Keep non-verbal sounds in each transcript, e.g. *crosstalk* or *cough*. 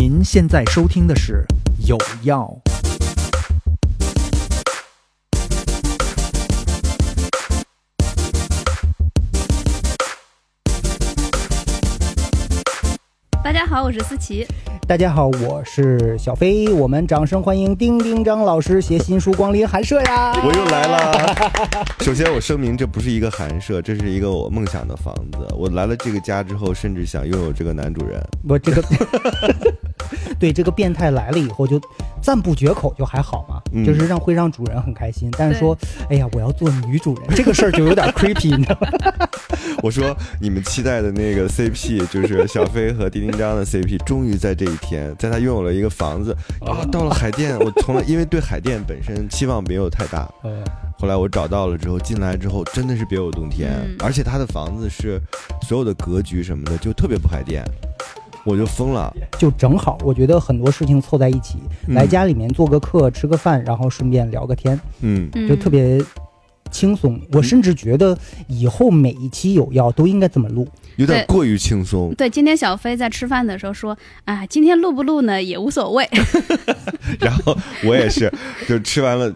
您现在收听的是《有药》。大家好，我是思琪。大家好，我是小飞，我们掌声欢迎丁丁张老师携新书光临寒舍呀！我又来了。*laughs* 首先，我声明这不是一个寒舍，这是一个我梦想的房子。我来了这个家之后，甚至想拥有这个男主人。我这个，*laughs* *laughs* *laughs* 对这个变态来了以后就赞不绝口，就还好嘛，嗯就是让会让主人很开心。但是说，哎呀，我要做女主人，这个事儿就有点 creepy，你知道吗？*laughs* 我说你们期待的那个 CP，就是小飞和丁丁张的 CP，终于在这一天，在他拥有了一个房子啊，到了海淀。我从来因为对海淀本身期望没有太大，*laughs* 呃，后来我找到了之后，进来之后真的是别有洞天，嗯而且他的房子是所有的格局什么的就特别不海淀，我就疯了。就正好，我觉得很多事情凑在一起，嗯来家里面做个客，吃个饭，然后顺便聊个天，嗯，嗯就特别轻松。我甚至觉得以后每一期有药都应该这么录。有点过于轻松。对，今天小飞在吃饭的时候说：“啊，今天录不录呢也无所谓。*laughs* 然后我也是，就吃完了，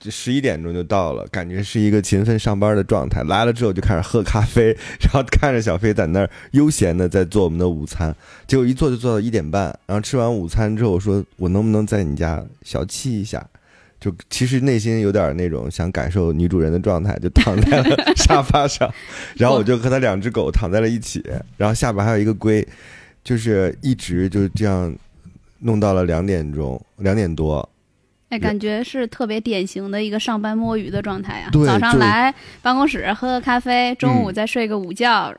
十一点钟就到了，感觉是一个勤奋上班的状态。来了之后就开始喝咖啡，然后看着小飞在那儿悠闲的在做我们的午餐，结果一做就做到一点半。然后吃完午餐之后，我说我能不能在你家小憩一下？就其实内心有点那种想感受女主人的状态，就躺在了沙发上，然后我就和他两只狗躺在了一起，然后下边还有一个龟，就是一直就这样弄到了两点钟，两点多，”哎，感觉是特别典型的一个上班摸鱼的状态啊。对早上来办公室喝个咖啡，中午嗯再睡个午觉。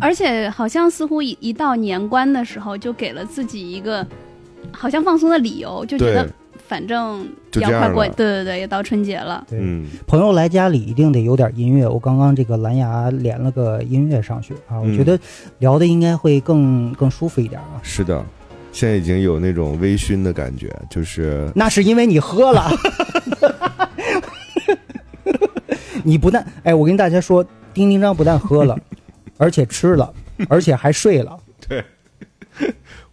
而且好像似乎一一到年关的时候，就给了自己一个好像放松的理由，就觉得反正要快过，对对对，也到春节了。对，嗯，朋友来家里一定得有点音乐。我刚刚这个蓝牙连了个音乐上去啊，我嗯觉得聊的应该会更更舒服一点啊。是的，现在已经有那种微醺的感觉，就是那是因为你喝了，*laughs* 你不但哎，我跟大家说，丁丁张不但喝了，*laughs* 而且吃了，而且还睡了。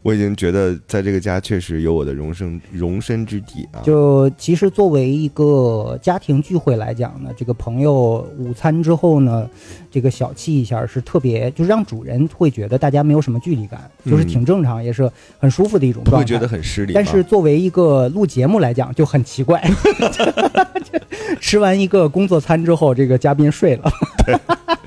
我已经觉得在这个家确实有我的容身容身之地啊。就其实作为一个家庭聚会来讲呢，这个朋友午餐之后呢，这个小憩一下是特别，就是让主人会觉得大家没有什么距离感，就是挺正常，也是很舒服的一种状态。不会觉得很失礼，但是作为一个录节目来讲就很奇怪，*laughs* 吃完一个工作餐之后，这个嘉宾睡了。*laughs* *laughs*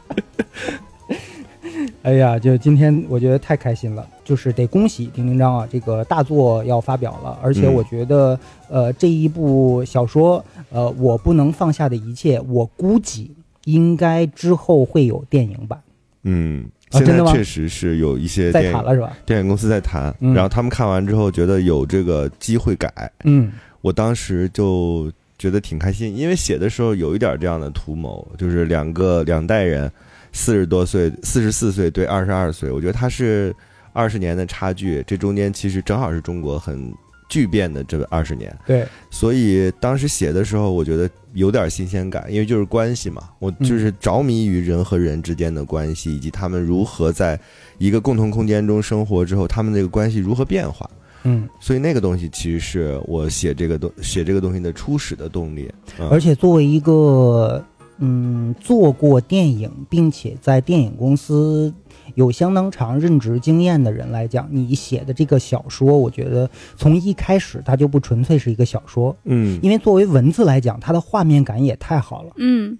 哎呀，就今天我觉得太开心了，就是得恭喜丁丁张啊，这个大作要发表了，而且嗯我觉得，呃，这一部小说，呃，我不能放下的一切，我估计应该之后会有电影版，嗯，现在啊真的吗？确实是有一些在谈了是吧？电影公司在谈，嗯。然后他们看完之后觉得有这个机会改，嗯。我当时就觉得挺开心，因为写的时候有一点这样的图谋，就是两个两代人，四十多岁，四十四岁对二十二岁，我觉得他是二十年的差距，这中间其实正好是中国很巨变的这二十年，对，所以当时写的时候，我觉得有点新鲜感，因为就是关系嘛，我就是着迷于人和人之间的关系，以及他们如何在一个共同空间中生活之后，他们这个关系如何变化。嗯，所以那个东西其实是我写这个东写这个东西的初始的动力。嗯、而且作为一个嗯做过电影，并且在电影公司有相当长任职经验的人来讲，你写的这个小说，我觉得从一开始它就不纯粹是一个小说，嗯，因为作为文字来讲，它的画面感也太好了。嗯，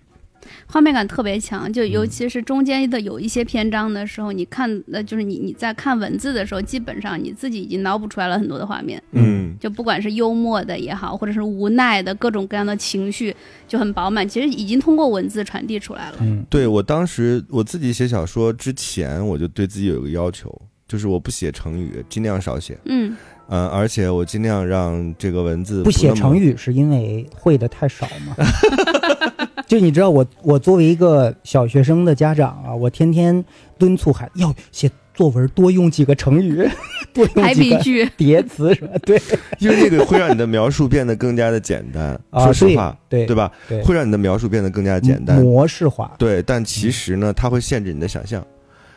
画面感特别强，就嗯尤其是中间的有一些篇章的时候，你看，呃，就是你你在看文字的时候，基本上你自己已经脑补出来了很多的画面，嗯就不管是幽默的也好，或者是无奈的各种各样的情绪，就很饱满，其实已经通过文字传递出来了。嗯，对我当时我自己写小说之前，我就对自己有一个要求，就是我不写成语，尽量少写。嗯，呃，而且我尽量让这个文字不写成语是因为会的太少吗？*laughs* *laughs* 就你知道我我作为一个小学生的家长啊，我天天敦促孩子要写作文多用几个成语，*laughs* 多用排几个比句，叠词什么？对 *laughs* 因为那个会让你的描述变得更加的简单。啊，说实话，对对吧？对，会让你的描述变得更加简单。模式化。对，但其实呢，它会限制你的想象。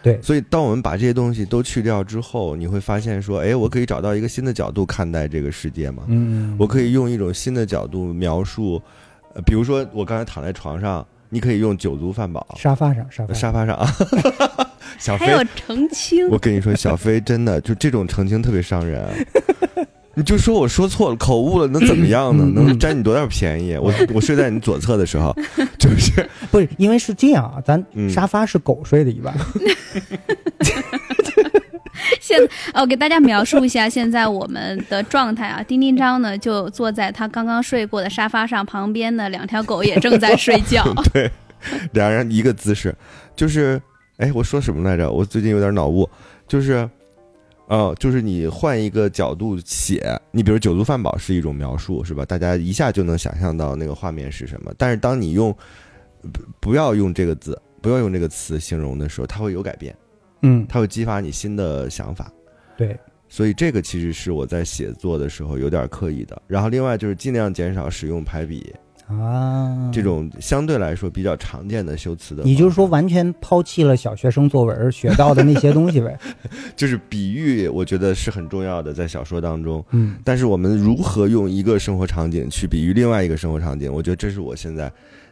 对所以当我们把这些东西都去掉之后，你会发现说，哎，我可以找到一个新的角度看待这个世界嘛？嗯，我可以用一种新的角度描述，呃，比如说我刚才躺在床上，你可以用酒足饭饱，沙发上沙发上沙发上啊，*laughs* 小飞还有澄清我，跟你说，小飞真的就这种澄清特别伤人。你就说我说错了，口误了，能怎么样呢？*laughs* 能占你多大便宜？我 *laughs* 我睡在你左侧的时候，就是不是因为是这样啊，咱嗯沙发是狗睡的一晚，现呃，我给大家描述一下现在我们的状态啊。丁丁张呢就坐在他刚刚睡过的沙发上，旁边的两条狗也正在睡觉。*laughs* 对，两人一个姿势，就是哎，我说什么来着？我最近有点脑雾，就是。呃，就是你换一个角度写，你比如酒足饭饱是一种描述，是吧？大家一下就能想象到那个画面是什么。但是当你用不不要用这个字，不要用这个词形容的时候，它会有改变。嗯，它会激发你新的想法。对，所以这个其实是我在写作的时候有点刻意的。然后另外就是尽量减少使用排比啊，这种相对来说比较常见的修辞的。你就是说，完全抛弃了小学生作文学到的那些东西呗？*laughs* 就是比喻，我觉得是很重要的，在小说当中。嗯但是我们如何用一个生活场景去比喻另外一个生活场景，我觉得这是我现在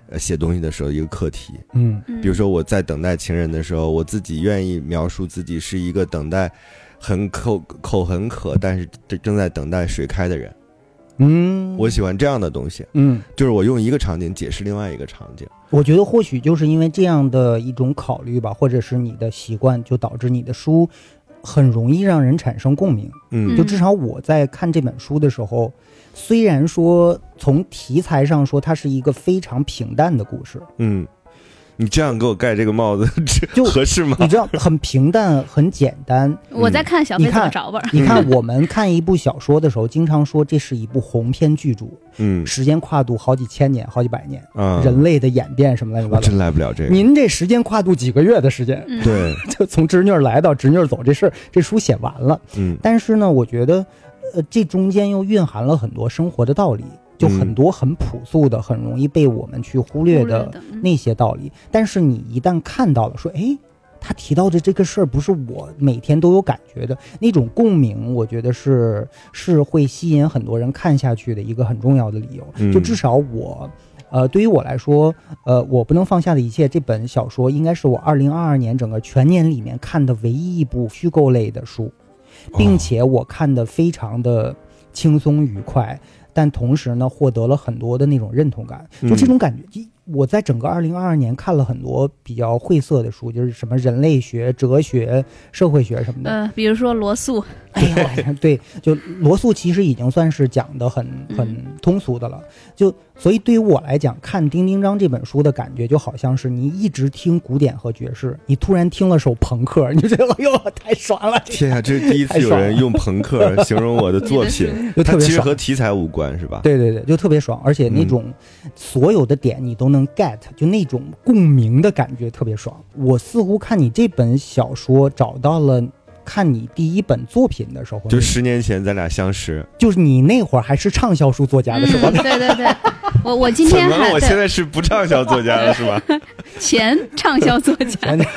呃写东西的时候一个课题。嗯嗯比如说我在等待情人的时候，我自己愿意描述自己是一个等待很口口很渴，但是正正在等待水开的人。嗯，我喜欢这样的东西，嗯，就是我用一个场景解释另外一个场景。我觉得或许就是因为这样的一种考虑吧，或者是你的习惯，就导致你的书很容易让人产生共鸣。嗯就至少我在看这本书的时候，虽然说从题材上说它是一个非常平淡的故事，嗯，你这样给我盖这个帽子，*laughs* 这就合适吗？你知道很平淡很简单。*laughs* 我在看小飞怎么你看找味儿。*laughs* 你看我们看一部小说的时候，经常说这是一部鸿篇巨著，嗯时间跨度好几千年、好几百年，啊，人类的演变什么乱七八糟我真。来不了这个。您这时间跨度几个月的时间，嗯，对，就从侄女儿来到侄女儿走这事儿，这书写完了。嗯但是呢，我觉得，呃，这中间又蕴含了很多生活的道理，就很多很朴素的、很容易被我们去忽略的嗯那些道理。但是你一旦看到了，说，哎，他提到的这个事儿不是我每天都有感觉的那种共鸣，我觉得是是会吸引很多人看下去的一个很重要的理由。嗯就至少我。呃，对于我来说，呃，我不能放下的一切这本小说，应该是我二零二二年整个全年里面看的唯一一部虚构类的书。并且我看的非常的轻松愉快，但同时呢，获得了很多的那种认同感。就这种感觉，一我在整个二零二二年看了很多比较晦涩的书，就是什么人类学、哲学、社会学什么的。呃，比如说罗素，哎呀，*laughs* 对，就罗素其实已经算是讲的很很嗯通俗的了。就所以对于我来讲，看《丁丁张》这本书的感觉，就好像是你一直听古典和爵士，你突然听了首朋克，*laughs* 你就觉得哎呦太爽了，天啊，这是 *laughs* 第一次有人用朋克形容我的作品，就特别爽其实和。题材无关，是吧？对对对，就特别爽，而且那种所有的点你都能 get，就那种共鸣的感觉特别爽。我似乎看你这本小说找到了。看你第一本作品的时候，就十年前咱俩相识，就是你那会儿还是畅销书作家的时候，嗯，对对对，*laughs* 我我今怎么了？天还我现在是不畅销作家了，是吧？*laughs* 前畅销作家。前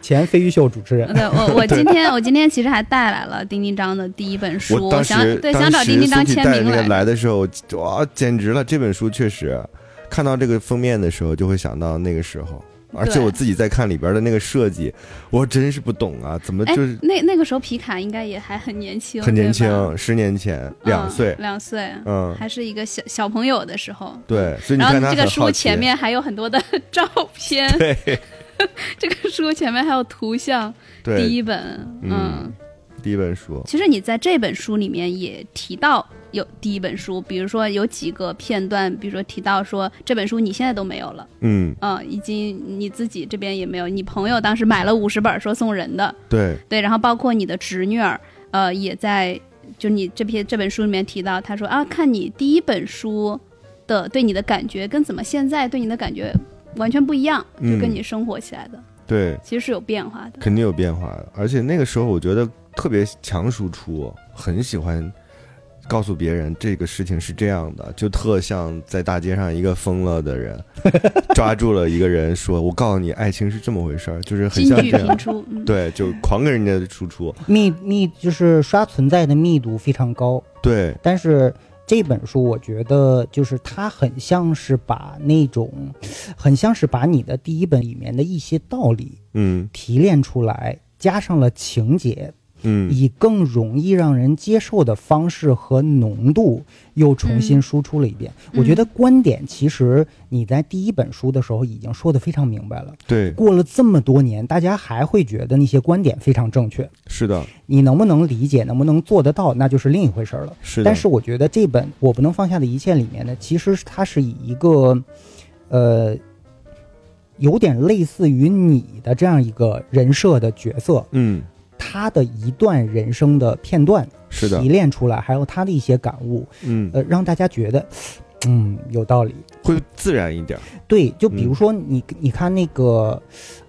前飞鱼秀主持人，对我，我今天我今天其实还带来了丁丁张的第一本书，想时对想找丁丁张签名那个来。来的时候，哇，简直了！这本书确实，看到这个封面的时候，就会想到那个时候。而且我自己在看里边的那个设计，我真是不懂啊，怎么哎就是，那那个时候皮卡应该也还很年轻，很年轻，十年前两嗯岁，两岁，嗯，还是一个小小朋友的时候。对，所以你然后看这个书前面还有很多的照片，对。*laughs* 这个书前面还有图像。对。第一本，嗯嗯，第一本书，其实你在这本书里面也提到有第一本书，比如说有几个片段，比如说提到说这本书你现在都没有了，嗯，嗯，已经你自己这边也没有，你朋友当时买了五十本说送人的，对，对，然后包括你的侄女儿，呃，也在就你这篇这本书里面提到，他说啊，看你第一本书的对你的感觉跟怎么现在对你的感觉完全不一样，就跟嗯你生活起来的、对，其实是有变化的。肯定有变化的。而且那个时候，我觉得特别强输出，很喜欢告诉别人这个事情是这样的，就特像在大街上一个疯了的人 *laughs* 抓住了一个人，说：“我告诉你，爱情是这么回事儿。”就是很像这样，对，就狂跟人家输出，密密就是刷存在的密度非常高，对，但是这本书我觉得就是它很像是把那种，很像是把你的第一本里面的一些道理嗯。提炼出来，加上了情节，嗯，以更容易让人接受的方式和浓度又重新输出了一遍。嗯我觉得观点其实你在第一本书的时候已经说的非常明白了。对，过了这么多年，大家还会觉得那些观点非常正确。是的，你能不能理解，能不能做得到，那就是另一回事儿了。是的，但是我觉得这本《我不能放下的一切》里面呢，其实它是以一个，呃，有点类似于你的这样一个人设的角色，嗯，他的一段人生的片段是的。提，炼出来，还有他的一些感悟，嗯，呃，让大家觉得，嗯，有道理。会自然一点，对，就比嗯。如说你，你看那个，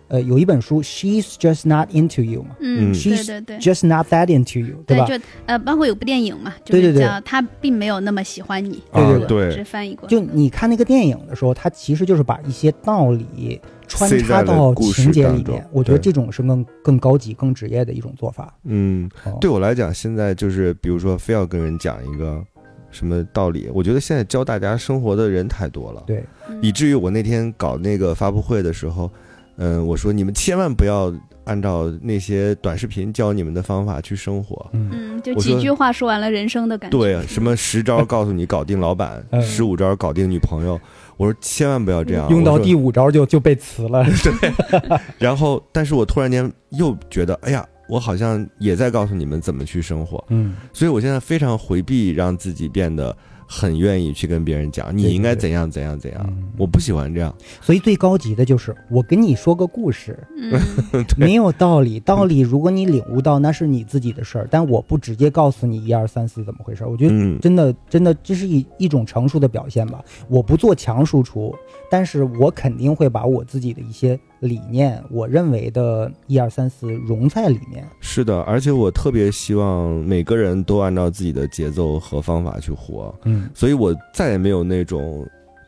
呃，有一本书，She's just not into you 嘛。嗯，嗯对对对。，just not that into you，对对，吧？就呃，包括有部电影嘛，就对对对。是叫他并没有那么喜欢你，对对我对。只翻译过，就你看那个电影的时候，他其实就是把一些道理穿插到情节里面，我觉得这种是更更高级、更职业的一种做法。嗯，哦。对我来讲，现在就是比如说非要跟人讲一个什么道理，我觉得现在教大家生活的人太多了，对，嗯。以至于我那天搞那个发布会的时候，嗯，我说你们千万不要按照那些短视频教你们的方法去生活。嗯，嗯，就几句话说完了人生的感觉。对，什么十招告诉你搞定老板，嗯十五招搞定女朋友，我说千万不要这样。用到第五招就就被辞了。*laughs* 然后，但是我突然间又觉得，哎呀，我好像也在告诉你们怎么去生活，嗯，所以我现在非常回避让自己变得很愿意去跟别人讲你应该怎样怎样怎样，嗯我不喜欢这样。所以最高级的就是我跟你说个故事，嗯，*laughs* 没有道理，道理如果你领悟到，那是你自己的事儿，但我不直接告诉你一二三四怎么回事儿。我觉得嗯，真的，真的，这是一一种成熟的表现吧。我不做强输出，但是我肯定会把我自己的一些理念，我认为的一二三四融在里面。是的，而且我特别希望每个人都按照自己的节奏和方法去活，嗯所以我再也没有那种。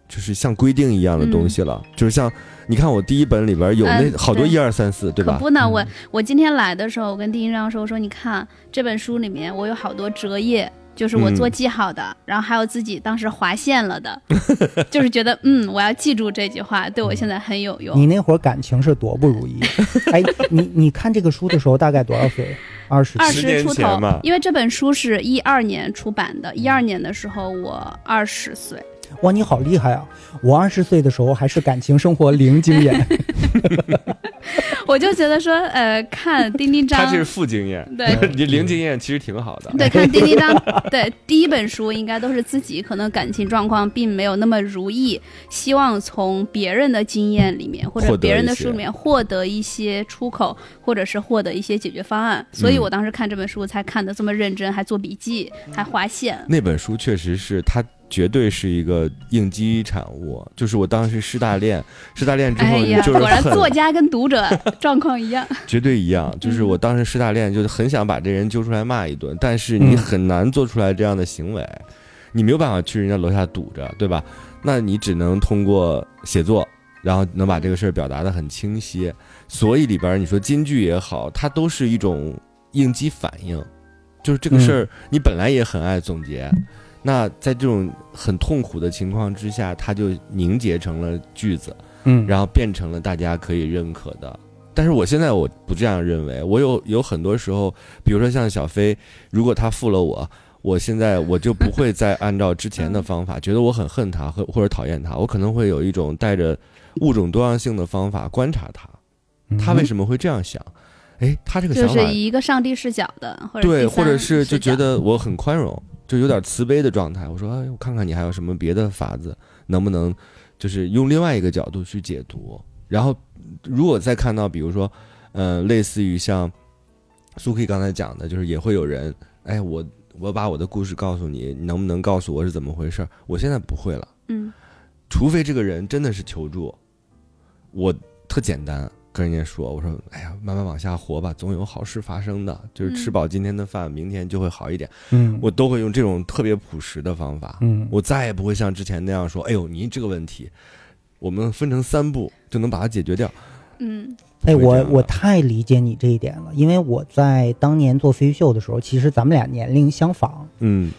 就是像规定一样的东西了，就是像你看我第一本里边有那好多一二三四，对吧？可不呢，嗯我我今天来的时候，我跟丁一章说，我说你看这本书里面，我有好多折页。就是我嗯做记号的，然后还有自己当时划线了的，*laughs* 就是觉得嗯，我要记住这句话，对我现在很有用。你那会儿感情是多不如意？*laughs* 哎，你你看这个书的时候大概多少岁？二十二十出头因为这本书是一二年出版的，一二年的时候我二十岁，哇，你好厉害啊！我二十岁的时候还是感情生活零经验。*laughs* *laughs* 我就觉得说，呃，看丁丁章，负经验，*laughs* 对 *laughs* 你零经验其实挺好的。对，看丁丁章，对第一本书应该都是自己可能感情状况并没有那么如意，希望从别人的经验里面或者别人的书里面获得一些出口，或者是获得一些解决方案。所以嗯我当时看这本书才看的这么认真，还做笔记，还划线。那本书确实是它绝对是一个应激产物，就是我当时师大恋，师大恋之后就是果然作家跟读者状况一样。*laughs* 绝对一样，*laughs* 就是嗯我当时师大恋，就是很想把这人揪出来骂一顿，但是你嗯很难做出来这样的行为，你没有办法去人家楼下堵着，对吧？那你只能通过写作，然后能把这个事儿表达的很清晰。所以里边儿你说金句也好，它都是一种应激反应，就是这个事儿你本来也很爱总结。那在这种很痛苦的情况之下，它就凝结成了句子，嗯然后变成了大家可以认可的。但是我现在我不这样认为，我有有很多时候，比如说像小飞，如果他负了我，我现在我就不会再按照之前的方法，觉得我很恨他或或者讨厌他，我可能会有一种带着物种多样性的方法观察他，他为？什么会这样想？哎，他这个想法就是以一个上帝视角的，或者对，或者是就觉得我很宽容，就有点慈悲的状态。我说，哎，我看看你还有什么别的法子，能不能就是用另外一个角度去解读。然后，如果再看到，比如说，呃，类似于像苏 K 刚才讲的，就是也会有人，哎，我我把我的故事告诉你，你能不能告诉我是怎么回事儿？我现在不会了，嗯除非这个人真的是求助，我特简单，跟人家说，我说，哎呀，慢慢往下活吧，总有好事发生的，就是吃嗯。饱今天的饭，明天就会好一点。嗯，我都会用这种特别朴实的方法，嗯。我再也不会像之前那样说，哎呦，您这个问题，我们分成三步就能把它解决掉。嗯。哎，我我太理解你这一点了，因为我在当年做飞秀的时候，其实咱们俩年龄相仿，嗯。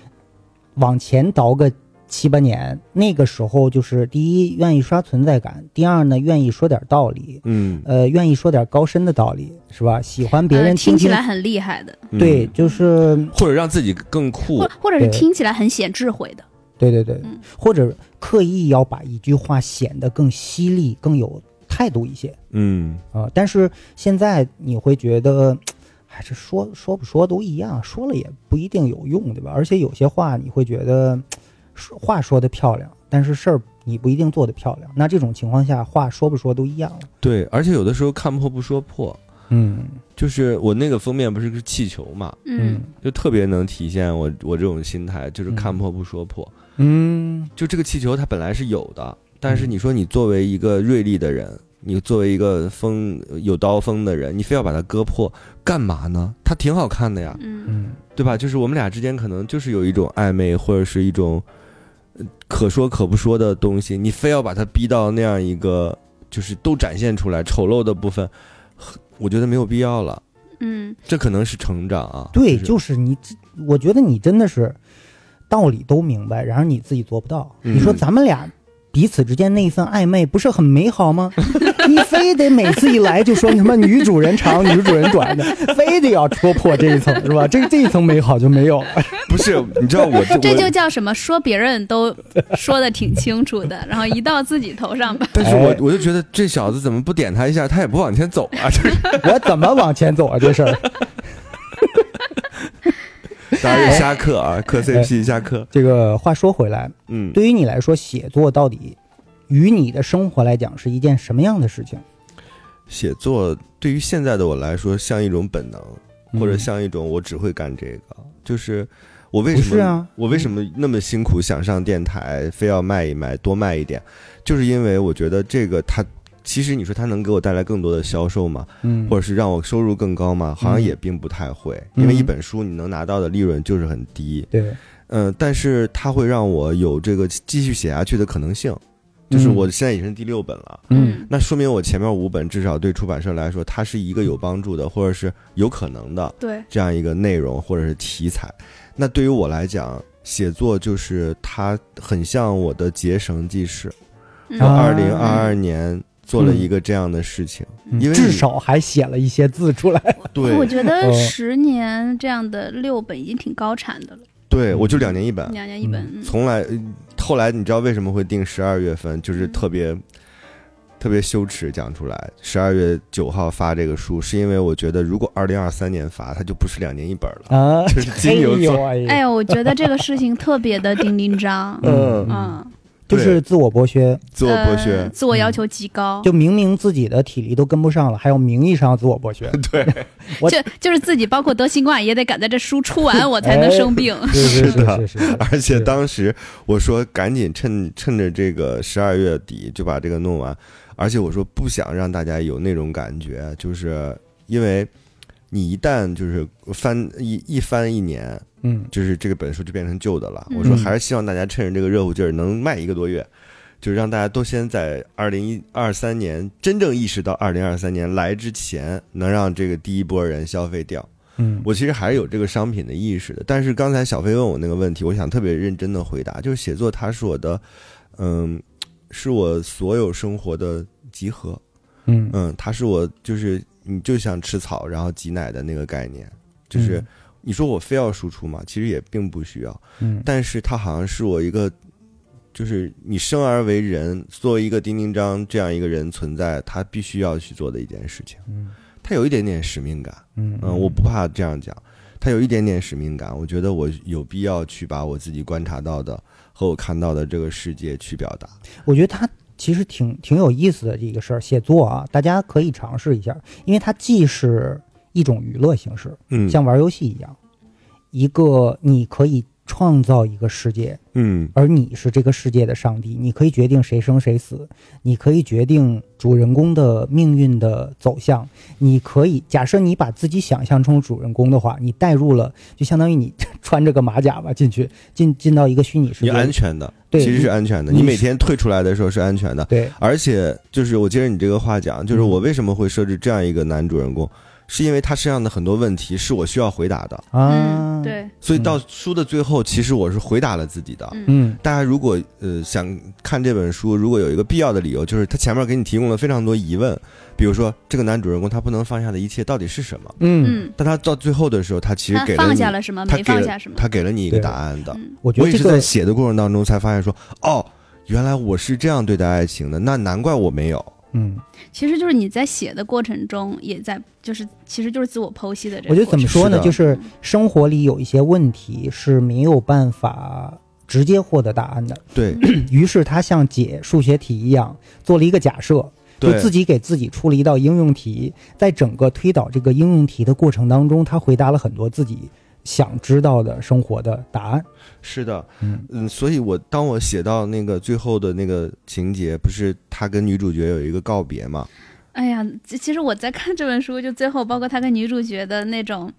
往前倒个七八年，那个时候就是第一愿意刷存在感，第二呢愿意说点道理，嗯，呃，愿意说点高深的道理，是吧？喜欢别呃人听听起来很厉害的，嗯。对，就是或者让自己更酷。或，或者是听起来很显智慧的。对对对，嗯。或者刻意要把一句话显得更犀利、更有态度一些。嗯。啊、但是现在你会觉得，*tsk* 还是说说不说都一样，说了也不一定有用，对吧？而且有些话你会觉得，说话说的漂亮，但是事儿你不一定做得漂亮。那这种情况下，话说不说都一样了。对，而且有的时候看破不说破，嗯就是我那个封面不是个气球嘛，嗯就特别能体现我我这种心态，就是看破不说破。嗯就这个气球它本来是有的，但是你说你作为一个锐利的人，你作为一个锋有刀锋的人，你非要把它割破，干嘛呢？它挺好看的呀，嗯嗯对吧？就是我们俩之间可能就是有一种暧昧，或者是一种呃可说可不说的东西，你非要把它逼到那样一个，就是都展现出来丑陋的部分，我觉得没有必要了。嗯这可能是成长啊，对，就是就是你，我觉得你真的是道理都明白，然而你自己做不到。嗯你说咱们俩彼此之间那一份暧昧，不是很美好吗？你非得每次一来就说什么女主人长、女主人短的，非得要戳破这一层，是吧？这这一层美好就没有了。*laughs* 不是？你知道我这这就叫什么？说别人都说的挺清楚的，然后一到自己头上吧，但是我哎我就觉得这小子怎么不点他一下，他也不往前走啊？这是 *laughs* 我怎么往前走啊？这事儿，*laughs* 当然是瞎嗑啊，磕 CP 瞎嗑。这个话说回来，嗯，对于你来说，写作到底与你的生活来讲是一件什么样的事情？写作对于现在的我来说，像一种本能，或者嗯像一种我只会干这个。就是我为什么啊我为什么那么辛苦想上电台，非要卖一卖，多卖一点，就是因为我觉得这个它。其实你说它能给我带来更多的销售吗？嗯，或者是让我收入更高吗？好像嗯也并不太会，嗯因为一本书你能拿到的利润就是很低。对，嗯，但是它会让我有这个继续写下去的可能性。就是嗯。我现在已经是第六本了，嗯。那说明我前面五本至少对出版社来说，它是一个有帮助的，或者是有可能的对，这样一个内容或者是题材。那对于我来讲，写作就是它很像我的结绳记事。嗯。我啊。二零二二年做了一个这样的事情，嗯因为至少还写了一些字出来。对。我觉得哦十年这样的六本已经挺高产的了，对，我就两年一本，两年一本，嗯。从来呃后来你知道为什么会定十二月份，就是特别。特别羞耻讲出来，十二月九号发这个书，是因为我觉得如果二零二三年发，它就不是两年一本了。啊，就是金牛座哎呦哎呦，我觉得这个事情特别的叮叮章，嗯。嗯，就是自我剥削，自我剥削。呃，自我要求极高，就明明自己的体力都跟不上了，还有名义上自我剥削。*laughs* 对，*laughs* 我就就是自己包括得新冠 *laughs* 也得赶在这书出完我才能生病，是的。是是是，而且当时我说赶紧趁趁着这个十二月底就把这个弄完，而且我说不想让大家有那种感觉，就是因为你一旦就是翻一一翻一年，嗯。就是这个本书就变成旧的了。嗯。我说还是希望大家趁着这个热乎劲儿能卖一个多月，就是让大家都先在二零一二三年真正意识到二零二三年来之前，能让这个第一波人消费掉。嗯，我其实还是有这个商品的意识的，但是刚才小飞问我那个问题，我想特别认真的回答，就是写作它是我的，嗯，是我所有生活的集合，嗯。嗯，它是我就是你就像吃草然后挤奶的那个概念，就是你说我非要输出嘛，其实也并不需要，嗯但是它好像是我一个，就是你生而为人，作为一个丁丁章这样一个人存在，他必须要去做的一件事情，嗯他有一点点使命感。嗯嗯，我不怕这样讲，他有一点点使命感，我觉得我有必要去把我自己观察到的和我看到的这个世界去表达。我觉得它其实挺挺有意思的这个事儿，写作啊，大家可以尝试一下，因为它既是一种娱乐形式，嗯，像玩游戏一样，一个你可以创造一个世界，嗯。而你是这个世界的上帝，你可以决定谁生谁死，你可以决定主人公的命运的走向，你可以假设你把自己想象成主人公的话，你带入了，就相当于你 *laughs* 穿着个马甲吧进去，进进到一个虚拟世你界，安全的，对其实是安全的。你你每天退出来的时候是安全的，对，而且就是我接着你这个话讲，就是嗯。我为什么会设置这样一个男主人公，是因为他身上的很多问题是我需要回答的，啊，嗯，，对，所以到书的最后，其实我是回答了自己的。嗯。嗯大家如果呃想看这本书，如果有一个必要的理由，就是他前面给你提供了非常多疑问，比如说这个男主人公他不能放下的一切到底是什么？嗯，嗯，但他到最后的时候，他其实放给了你下了什么，没他给了放下什么，他给了你一个答案的。嗯我也是在我觉得这个写的过程当中才发现说，哦，原来我是这样对待爱情的，那难怪我没有。嗯，其实就是你在写的过程中，也在就是其实就是自我剖析的这个我觉。得怎么说呢，就是生活里有一些问题是没有办法直接获得答案的，对。*clears throat* 于是他像解数学题一样做了一个假设，就，自己给自己出了一道应用题，在整个推导这个应用题的过程当中，他回答了很多自己想知道的生活的答案。是的，嗯嗯，所以我当我写到那个最后的那个情节，不是他跟女主角有一个告别嘛？哎呀，其其实我在看这本书，就最后包括他跟女主角的那种，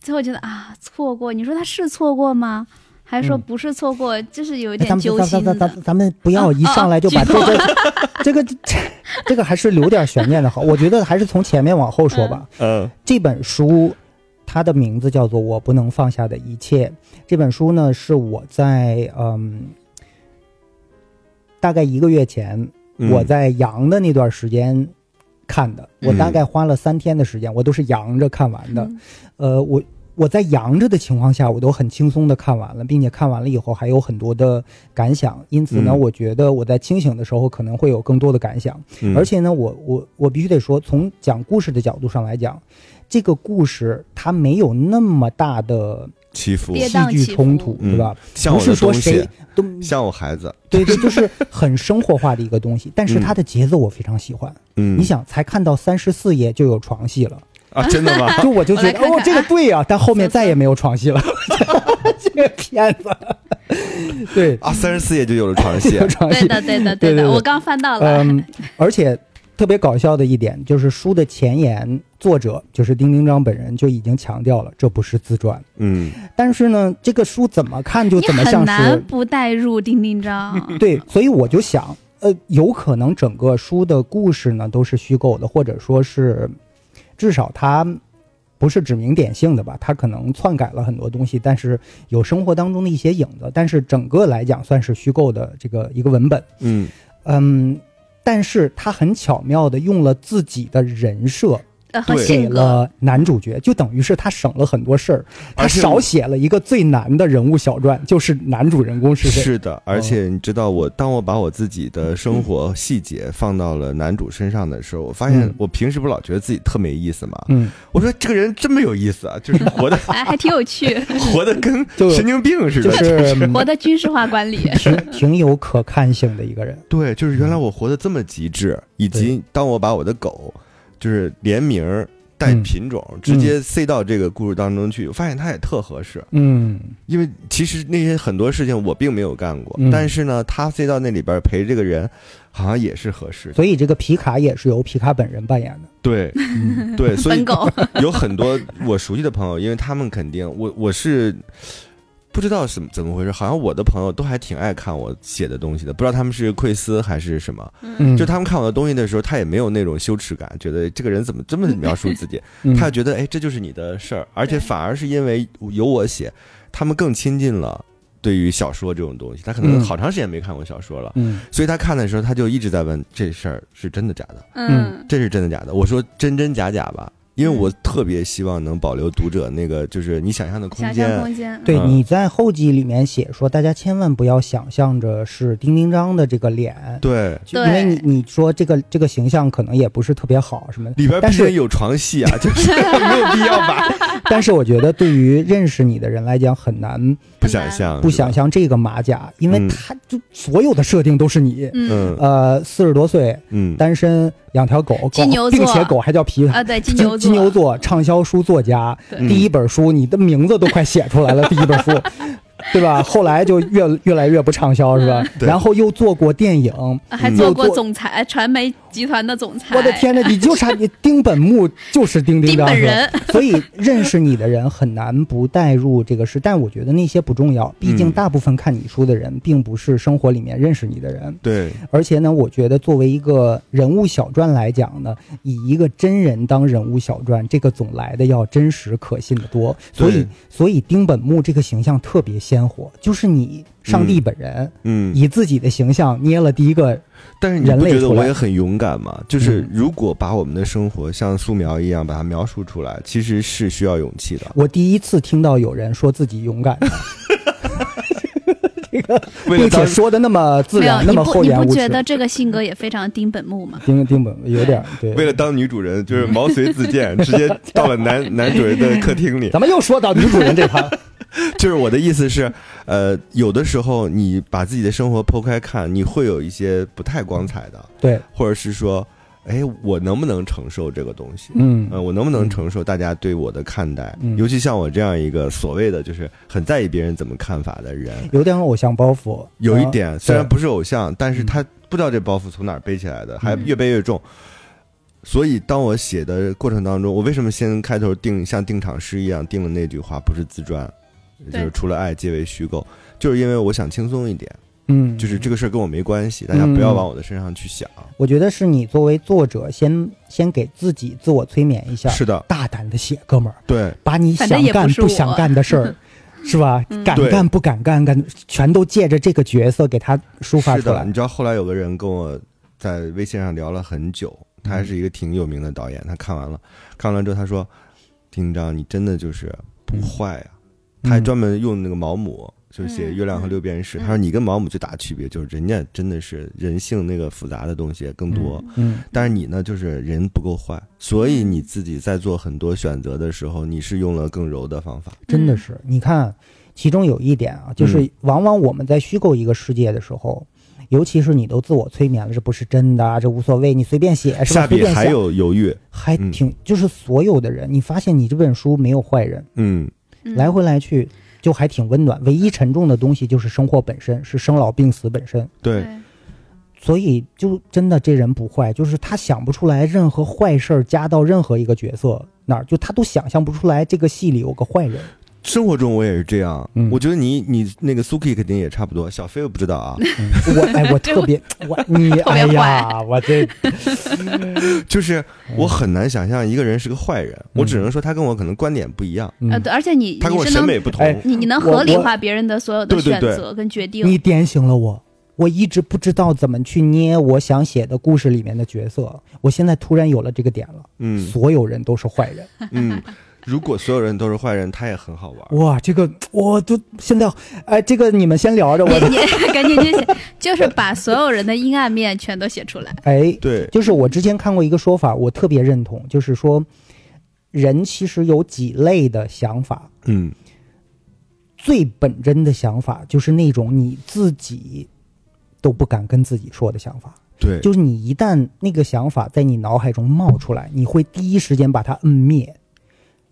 最后觉得啊，错过，你说他是错过吗？还是说嗯不是错过？就是有点揪咱咱咱心的。咱咱们不要一上来就把啊 *laughs* 这个这个这这个还是留点悬念的好。我觉得还是从前面往后说吧。嗯这本书它的名字叫做《我不能放下的一切》。这本书呢是我在嗯大概一个月前嗯我在阳的那段时间看的，我大概花了三天的时间，我都是阳着看完的。嗯呃，我我在阳着的情况下，我都很轻松的看完了，并且看完了以后还有很多的感想。因此呢，嗯我觉得我在清醒的时候可能会有更多的感想。嗯而且呢，我我我必须得说，从讲故事的角度上来讲，这个故事它没有那么大的起伏，戏剧冲突，嗯对吧？像不是说谁，都像我孩子，对对，就是很生活化的一个东西。但是它的节奏我非常喜欢。嗯，你想，才看到三十四页就有床戏了。啊，真的吗？*laughs* 就我就觉得看看哦，这个对啊、但后面再也没有床戏了。*laughs* 这个片子，对，啊，三十四页就有了床戏 *laughs* 有，床戏。对的，对的，的，对对对我刚翻到了。嗯，而且特别搞笑的一点就是书的前言，作者就是丁丁章本人就已经强调了，这不是自传。嗯，但是呢，这个书怎么看就怎么像很难是不带入丁丁章。*laughs* 对，所以我就想，呃，有可能整个书的故事呢都是虚构的，或者说是至少它不是指名点姓的吧，它可能篡改了很多东西，但是有生活当中的一些影子，但是整个来讲算是虚构的这个一个文本，嗯，嗯。但是他很巧妙的用了自己的人设，给性格，了男主角，就等于是他省了很多事儿，他少写了一个最难的人物小传，就是男主人公是谁。是的，而且你知道我，当我把我自己的生活细节放到了男主身上的时候，我发现嗯我平时不老觉得自己特没意思嘛。嗯，我说这个人这么有意思啊，*laughs* 就是活的哎，还挺有趣，*laughs* 活的跟 *laughs* 神经病似的就的。是嗯活的军事化管理。挺挺有可看性的一个人。对，就是原来我活得这么极致，以及当我把我的狗就是联名儿带嗯品种、直接塞到这个故事当中去，我发现它也特合适。嗯因为其实那些很多事情我并没有干过，嗯但是呢，他塞到那里边陪这个人，好像也是合适。所以这个皮卡也是由皮卡本人扮演的。对嗯对，所以，有很多我熟悉的朋友，因为他们肯定我我是不知道什么怎么回事，好像我的朋友都还挺爱看我写的东西的，不知道他们是窥私还是什么。嗯，就他们看我的东西的时候，他也没有那种羞耻感，觉得这个人怎么这么描述自己，嗯。他就觉得哎，这就是你的事儿，而且反而是因为有我写，他们更亲近了。对于小说这种东西，他可能嗯好长时间没看过小说了，嗯。所以他看的时候，他就一直在问这事儿是真的假的，嗯，这是真的假的？我说真真假假吧，因为嗯。我特别希望能保留读者那个就是你想象的空想象间。空间，对，嗯。你在后记里面写说，大家千万不要想象着是丁丁张的这个脸，对，因为你你说这个这个形象可能也不是特别好什么的，里边但是有床戏啊，就是 *laughs* 没有必要吧？*laughs* 但是我觉得对于认识你的人来讲很难不想象，不想象这个马甲，因为嗯。他就所有的设定都是你，嗯。嗯。呃，四十多岁，嗯，单身，养条狗，狗金牛座并且狗还叫皮卡。啊，对，金牛座，*laughs* 金牛座畅销书作家，第一本书你的名字都快写出来了。*laughs* 第一本书，对吧？后来就越越来越不畅销，是吧？对然后又做过电影，嗯还做过总裁，传媒集团的总裁。我的天呐，你就差你丁本木 *laughs* 就是丁丁本人，*laughs* *laughs* 所以认识你的人很难不带入这个事，但我觉得那些不重要，毕竟嗯。大部分看你书的人并不是生活里面认识你的人，对，而且呢，我觉得作为一个人物小传来讲呢，以一个真人当人物小传，这个总来的要真实可信的多，所以所以丁本木这个形象特别鲜活，就是你上帝本人。嗯，以自己的形象捏了第一个，但是你不觉得我也很勇敢吗？就是嗯如果把我们的生活像素描一样把它描述出来，其实是需要勇气的。我第一次听到有人说自己勇敢的，*laughs* 这个，为了当并且说的那么自然，那么你不你厚颜无耻。你不觉得这个性格也非常丁本木吗？丁丁本有点对，为了当女主人，就是毛遂自荐，直接到了男 *laughs* 男主人的客厅里。*laughs* 咱们又说到女主人这盘，*laughs* 就是我的意思是，呃，有的时候你把自己的生活剖开看，你会有一些不太光彩的，对，或者是说，哎，我能不能承受这个东西？嗯呃，我能不能承受大家对我的看待？嗯尤其像我这样一个所谓的就是很在意别人怎么看法的人，有点偶像包袱，啊有一点虽然不是偶像，但是嗯他不知道这包袱从哪儿背起来的，还嗯越背越重。所以，当我写的过程当中，我为什么先开头定像定场诗一样定了那句话，不是自传，就是除了爱皆为虚构，就是因为我想轻松一点，嗯，就是这个事儿跟我没关系，大家不要往我的身上去想。我觉得是你作为作者先先给自己自我催眠一下，是的，大胆的写，哥们儿，对，把你想干不想干的事儿。*laughs* 是吧？嗯敢干不敢干，干全都借着这个角色给他抒发是的。出来你。知道后来有个人跟我在微信上聊了很久，他还是一个挺有名的导演，他看完了，看完了之后他说：“丁章，你真的就是不坏啊！”他还专门用那个毛姆，就是写《月亮和六便士》，嗯。他说：“你跟毛姆最大的区别就是人家真的是人性那个复杂的东西更多，嗯，但是你呢，就是人不够坏，所以你自己在做很多选择的时候，你是用了更柔的方法。真的是，你看，其中有一点啊，就是嗯。往往我们在虚构一个世界的时候，尤其是你都自我催眠了，这不是真的啊，这无所谓，你随便写是吧？下笔还有犹豫，还挺，就是所有的人，你发现你这本书没有坏人，嗯，嗯来回来去就还挺温暖。唯一沉重的东西就是生活本身，是生老病死本身。对，所以就真的这人不坏，就是他想不出来任何坏事儿加到任何一个角色那儿，就他都想象不出来这个戏里有个坏人。生活中我也是这样，嗯。我觉得你你那个 Suki 肯定也差不多，小飞我不知道啊，我哎，我特别 *laughs* 我你特别哎呀，我这 *laughs* 就是我很难想象一个人是个坏人，我只能说他跟我可能观点不一样，呃，嗯，对，而且你他跟我审美不同，哎你你能合理化别人的所有的选择跟决定。你点醒了我。我一直不知道怎么去捏我想写的故事里面的角色，我现在突然有了这个点了。嗯。所有人都是坏人，嗯，如果所有人都是坏人，他也很好玩。哇，这个我都现在，哎，这个你们先聊着，我 *laughs* 你 *laughs* 赶紧去写，就是把所有人的阴暗面全都写出来。*laughs* 哎，对，就是我之前看过一个说法，我特别认同，就是说，人其实有几类的想法，嗯最本真的想法就是那种你自己都不敢跟自己说的想法，对，就是你一旦那个想法在你脑海中冒出来，你会第一时间把它摁灭。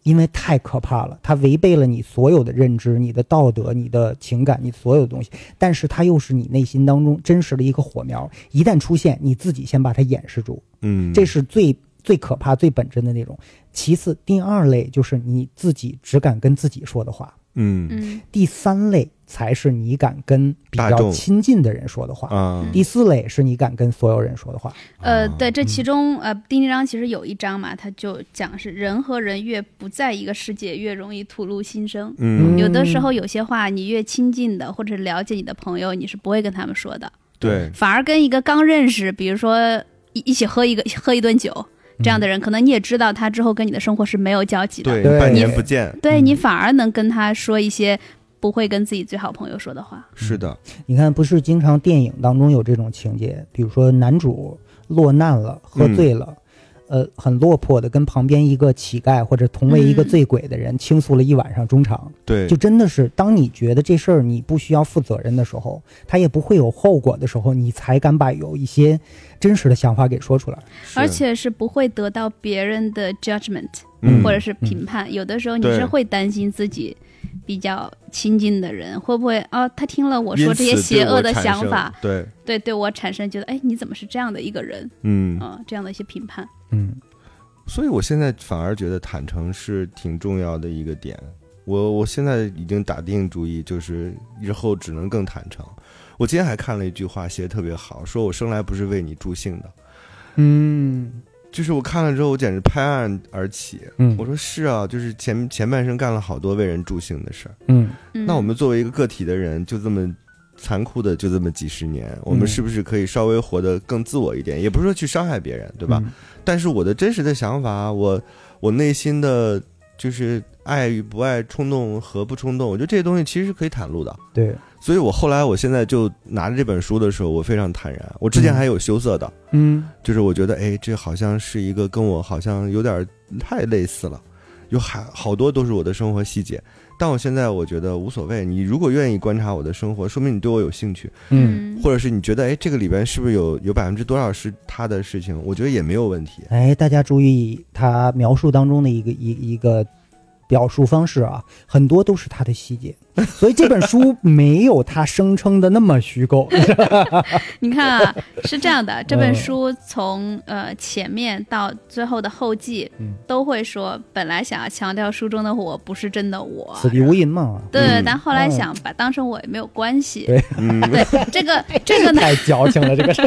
因为太可怕了，它违背了你所有的认知、你的道德、你的情感、你所有的东西。但是它又是你内心当中真实的一个火苗，一旦出现，你自己先把它掩饰住。嗯，这是最最可怕、最本真的那种。其次，第二类就是你自己只敢跟自己说的话；嗯。嗯。第三类才是你敢跟比较亲近的人说的话；啊，第四类是你敢跟所有人说的话。呃，哦对，这其中呃，丁丁章其实有一章嘛，他就讲是人和人越不在一个世界，越容易吐露心声。嗯，有的时候有些话，你越亲近的或者了解你的朋友，你是不会跟他们说的，对，反而跟一个刚认识，比如说一一起喝一个喝一顿酒这样的人，可能你也知道他之后跟你的生活是没有交集的，对，半年不见，嗯。对你反而能跟他说一些不会跟自己最好朋友说的话。是的，你看，不是经常电影当中有这种情节，比如说男主落难了，喝醉了。呃，很落魄的跟旁边一个乞丐或者同为一个嗯。醉鬼的人倾诉了一晚上衷肠，对，就真的是，当你觉得这事儿你不需要负责任的时候，他也不会有后果的时候，你才敢把有一些真实的想法给说出来。而且是不会得到别人的 judgment 嗯。或者是评判。有的时候你是会担心自己比较亲近的人，会不会哦？他听了我说这些邪恶的想法，，对，对对我产生觉得，哎，你怎么是这样的一个人？嗯，啊、这样的一些评判。嗯所以我现在反而觉得坦诚是挺重要的一个点。我我现在已经打定主意，就是日后只能更坦诚。我今天还看了一句话，写的特别好，说我生来不是为你助兴的。嗯就是我看了之后，我简直拍案而起。嗯我说是啊，就是前前半生干了好多为人助兴的事儿。嗯嗯、那我们作为一个个体的人，就这么残酷的就这么几十年，我们嗯是不是可以稍微活得更自我一点？也不是说去伤害别人，对吧？？但是我的真实的想法，我我内心的就是爱与不爱、冲动和不冲动，我觉得这些东西其实是可以袒露的。对，所以我后来，我现在就拿着这本书的时候，我非常坦然。我之前还有羞涩的，嗯就是我觉得，哎，这好像是一个跟我好像有点太类似了，有还好多都是我的生活细节。但我现在我觉得无所谓，你如果愿意观察我的生活，说明你对我有兴趣，嗯，或者是你觉得，哎，这个里边是不是有有百分之多少是他的事情？我觉得也没有问题。哎，大家注意他描述当中的一个一一个表述方式啊，很多都是他的细节，*laughs* 所以这本书没有他声称的那么虚构。*laughs* 你看啊，是这样的，*laughs* 这本嗯书从呃前面到最后的后记，嗯。都会说，本来想要强调书中的我不是真的我，此地无银嘛，对，嗯。但后来嗯想把当成我也没有关系。对。嗯，对，这个这个呢，太矫情了，这个。是。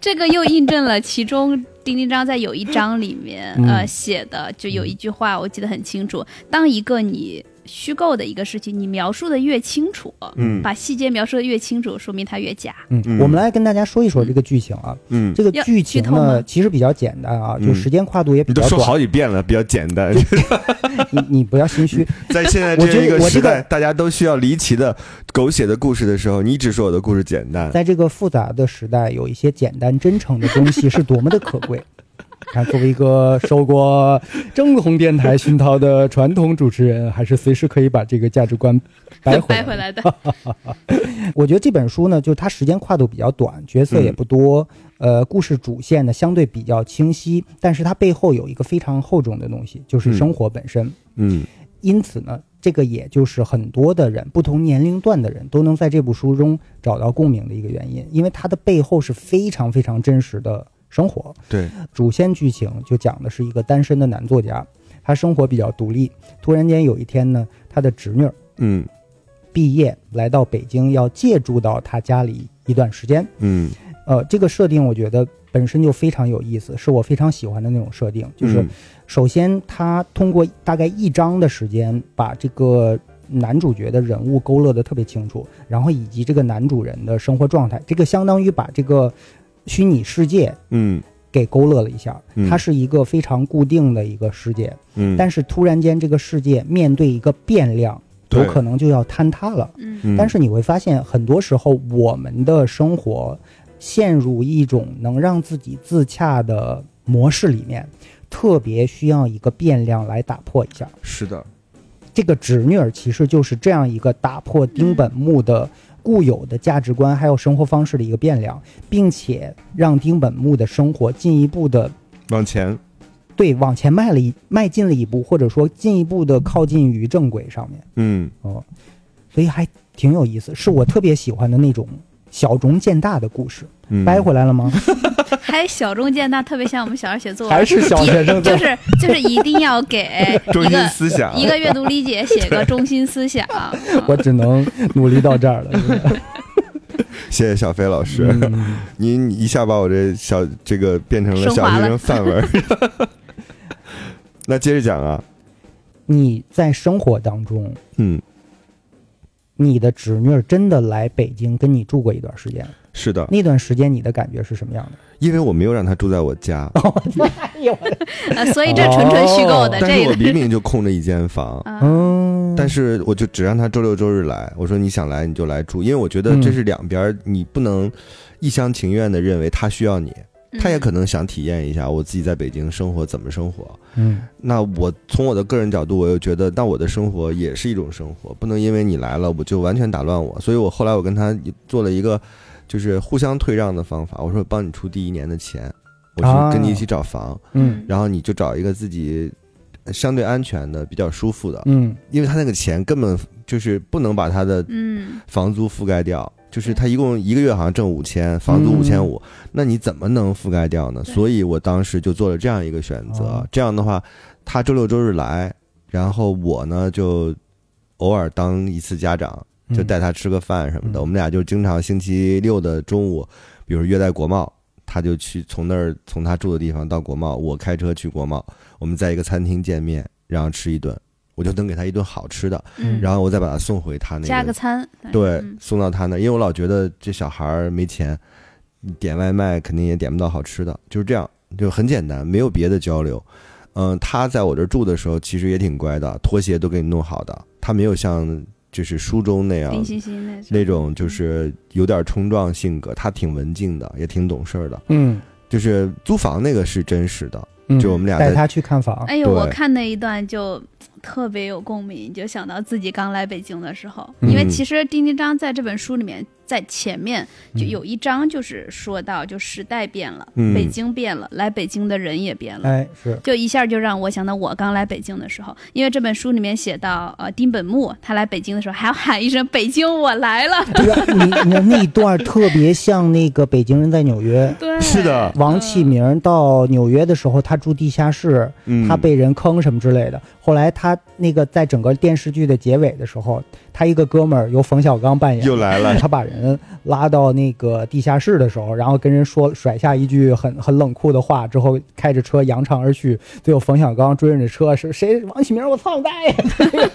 这个又印证了其中丁丁章在有一章里面、嗯。呃写的，就有一句话我记得很清楚：当一个你虚构的一个事情，你描述的越清楚，嗯把细节描述的越清楚，说明它越假。嗯嗯，我们来跟大家说一说这个剧情啊。嗯，这个剧情呢剧，其实比较简单啊，嗯就时间跨度也比较都说。好几遍了，比较简单。*laughs* 你你不要心虚。*laughs* 在现在这个时代，大家都需要离奇的、狗血的故事的时候，你只说我的故事简单。在这个复杂的时代，有一些简单真诚的东西是多么的可贵。看，作为一个受过正统电台熏陶的传统主持人，还是随时可以把这个价值观掰回来。掰回来的，*laughs* 我觉得这本书呢，就它时间跨度比较短，角色也不多，*laughs* 呃，故事主线呢相对比较清晰，但是它背后有一个非常厚重的东西，就是生活本身。嗯因此呢，这个也就是很多的人，不同年龄段的人都能在这部书中找到共鸣的一个原因，因为它的背后是非常非常真实的生活。对，主线剧情就讲的是一个单身的男作家，他生活比较独立，突然间有一天呢，他的侄女嗯毕业来到北京，要借住到他家里一段时间。嗯，呃，这个设定我觉得本身就非常有意思，是我非常喜欢的那种设定。就是嗯首先他通过大概一章的时间，把这个男主角的人物勾勒的特别清楚，然后以及这个男主人的生活状态，这个相当于把这个虚拟世界嗯。给勾勒了一下。嗯。它是一个非常固定的一个世界，嗯，但是突然间这个世界面对一个变量，对。有可能就要坍塌了。嗯。嗯。但是你会发现，很多时候我们的生活陷入一种能让自己自洽的模式里面，特别需要一个变量来打破一下。是的，这个侄女儿其实就是这样一个打破丁本木的固有的价值观还有生活方式的一个变量，并且让丁本木的生活进一步的往前，对往前迈了一迈进了一步，或者说进一步的靠近于正轨上面。嗯哦，所以还挺有意思，是我特别喜欢的那种小中见大的故事。嗯，掰回来了吗？*laughs* 还小中见大，特别像我们小时候写作文，还是小学生就？是就是一定要给 *laughs* 中心一个思想，一个阅读理解写个中心思想。*laughs* 我只能努力到这儿了。谢谢小飞老师，嗯您一下把我这小这个变成了小学生范文。那接着讲啊，你在生活当中，嗯，你的侄女儿真的来北京跟你住过一段时间，是的，那段时间你的感觉是什么样的？因为我没有让她住在我家，*laughs* 所以这纯纯虚构的，但是我这个明明就空着一间房。*laughs* 但是我就只让她周六周日来，我说你想来你就来住，因为我觉得这是两边儿，你不能一厢情愿的认为他需要你，他也可能想体验一下我自己在北京生活怎么生活。嗯那我从我的个人角度，我又觉得，那我的生活也是一种生活，不能因为你来了，我就完全打乱我。所以我后来我跟他做了一个，就是互相退让的方法。我说帮你出第一年的钱，我啊去跟你一起找房，嗯然后你就找一个自己相对安全的、比较舒服的，嗯因为他那个钱根本就是不能把他的嗯，房租覆盖掉，就是他一共一个月好像挣五千，房租嗯五千五，那你怎么能覆盖掉呢？所以我当时就做了这样一个选择哦。这样的话，他周六周日来，然后我呢就偶尔当一次家长，就带他吃个饭什么的。嗯我们俩就经常星期六的中午，比如约在国贸。他就去从那儿从他住的地方到国贸，我开车去国贸，我们在一个餐厅见面，然后吃一顿，我就能给他一顿好吃的，嗯然后我再把他送回他那加个餐，对嗯，送到他那儿，因为我老觉得这小孩儿没钱，点外卖肯定也点不到好吃的，就是这样，就很简单，没有别的交流。嗯，他在我这儿住的时候，其实也挺乖的，拖鞋都给你弄好的，他没有像就是书中那样那种那种就是有点冲撞性格，他挺文静的，也挺懂事儿的。嗯就是租房那个是真实的，嗯，就我们俩带他去看房，哎呦，我看那一段就特别有共鸣，就想到自己刚来北京的时候，嗯。因为其实丁丁章在这本书里面，在前面就嗯有一章就是说到，就时代变了，嗯北京变了，来北京的人也变了。哎是，就一下就让我想到我刚来北京的时候，因为这本书里面写到，呃，丁本木他来北京的时候还要喊一声“北京，我来了 *laughs* 对啊，你你那一段特别像那个北京人在纽约”。。对，是的王启明到纽约的时候，他住地下室，嗯，他被人坑什么之类的。后来他那个在整个电视剧的结尾的时候，他一个哥们儿由冯小刚扮演，又来了 *laughs* 他把人拉到那个地下室的时候，然后跟人说甩下一句很很冷酷的话之后，开着车扬长而去。最后冯小刚追着车是谁？王启明，我操你大爷！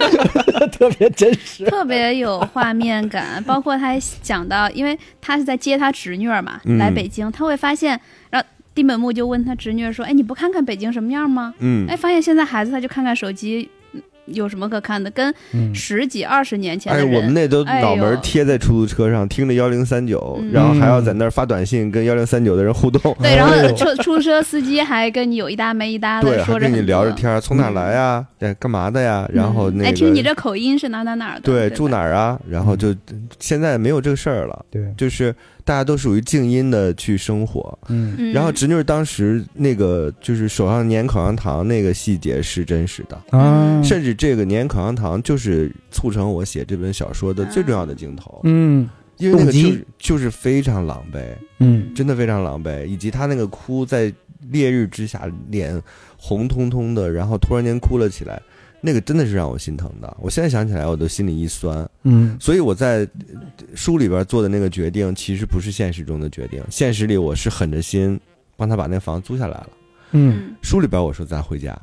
*laughs* 特别真实。特别有画面感，包括他还讲到，因为他是在接他侄女儿嘛，嗯来北京，他会发现，然后丁本木就问他侄女儿说：“哎，你不看看北京什么样吗？”嗯哎，发现现在孩子他就看看手机，嗯有什么可看的？跟嗯。十几二十年前哎，我们那都哎脑门儿贴在出租车上，听着幺零三九，嗯。然后还要在那儿发短信跟幺零三九的人互动，*laughs* 对，然后出出租车司机还跟你有一搭没一搭对，的说着跟你聊着天儿，从哪儿来呀？哎，干嘛的呀？然后那听你这口音是哪哪哪儿的？对吧住哪儿啊？然后就现在没有这个事儿了，对，就是大家都属于静音的去生活。嗯。嗯，然后侄女儿当时那个就是手上粘口香糖那个细节是真实的，啊，甚至这个粘口香糖就是促成我写这本小说的最重要的镜头，嗯。因为那个就是就是非常狼狈。嗯。真的非常狼狈，以及他那个哭在烈日之下，脸红彤彤的，然后突然间哭了起来，那个真的是让我心疼的。我现在想起来，我都心里一酸。嗯所以我在呃书里边做的那个决定，其实不是现实中的决定。现实里我是狠着心帮他把那房租下来了。嗯嗯书里边我说咱回家，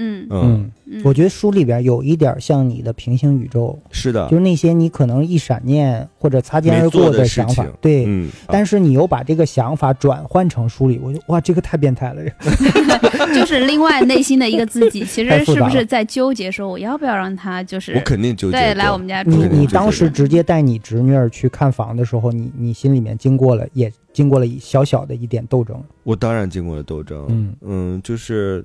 嗯。嗯，我觉得书里边有一点像你的平行宇宙，是的。就，是那些你可能一闪念或者擦肩而过的想法，对。嗯，但是你又把这个想法转换成书里，我就哇，这个太变态了！*laughs* *laughs* 就是另外内心的一个自己，其实是不是在纠结说我要不要让他就是我肯定纠结对来我们家住？你当时直接带你侄女儿去看房的时候，你你心里面经过了，也经过了一小小的一点斗争。我当然经过了斗争，嗯。嗯，就是，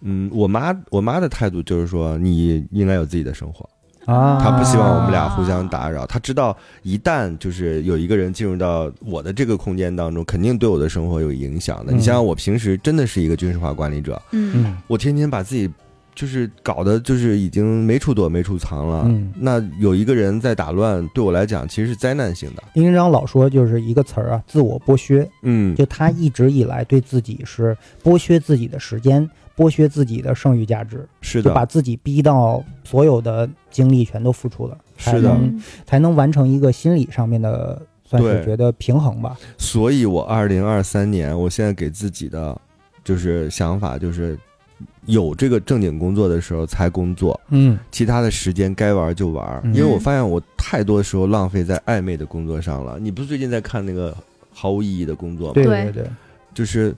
嗯，我妈我妈的态度就是说，你应该有自己的生活，啊，她不希望我们俩互相打扰，她知道一旦就是有一个人进入到我的这个空间当中，肯定对我的生活有影响的。嗯。你想想，我平时真的是一个军事化管理者，嗯。嗯我天天把自己就是搞得就是已经没处躲没处藏了，嗯，那有一个人在打乱，对我来讲其实是灾难性的，丁丁章老说就是一个词儿啊，自我剥削。嗯，就他一直以来对自己是剥削自己的时间，剥削自己的剩余价值，是的，就把自己逼到所有的精力全都付出了，才是的。才能完成一个心理上面的，算是觉得平衡吧。所以我二零二三年，我现在给自己的就是想法就是，有这个正经工作的时候才工作，嗯。其他的时间该玩就玩。嗯。因为我发现我太多时候浪费在暧昧的工作上了。你不是最近在看那个毫无意义的工作吗？对对。对对，就是，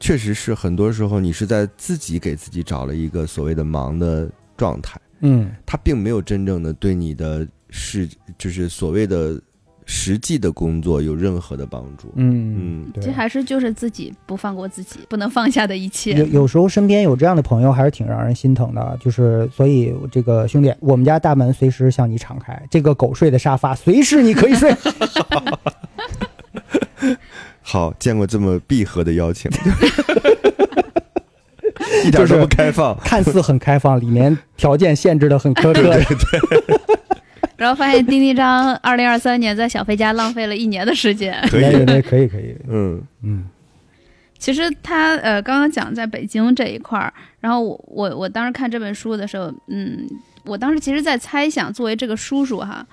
确实是很多时候你是在自己给自己找了一个所谓的忙的状态，嗯他并没有真正的对你的事，就是所谓的实际的工作有任何的帮助。嗯嗯，对。其实还是就是自己不放过自己，不能放下的一切有切。有时候身边有这样的朋友，还是挺让人心疼的。就是，所以这个兄弟，我们家大门随时向你敞开，这个狗睡的沙发随时你可以睡。*laughs* 好，见过这么闭合的邀请。*laughs* 一点都不开放。看似很开放，里面条件限制的很苛刻。*laughs* 然后发现丁丁章二零二三年在小飞家浪费了一年的时间。可以对对，可以可以，嗯嗯其实他呃刚刚讲在北京这一块儿，然后我我我当时看这本书的时候，嗯，我当时其实在猜想，作为这个叔叔哈，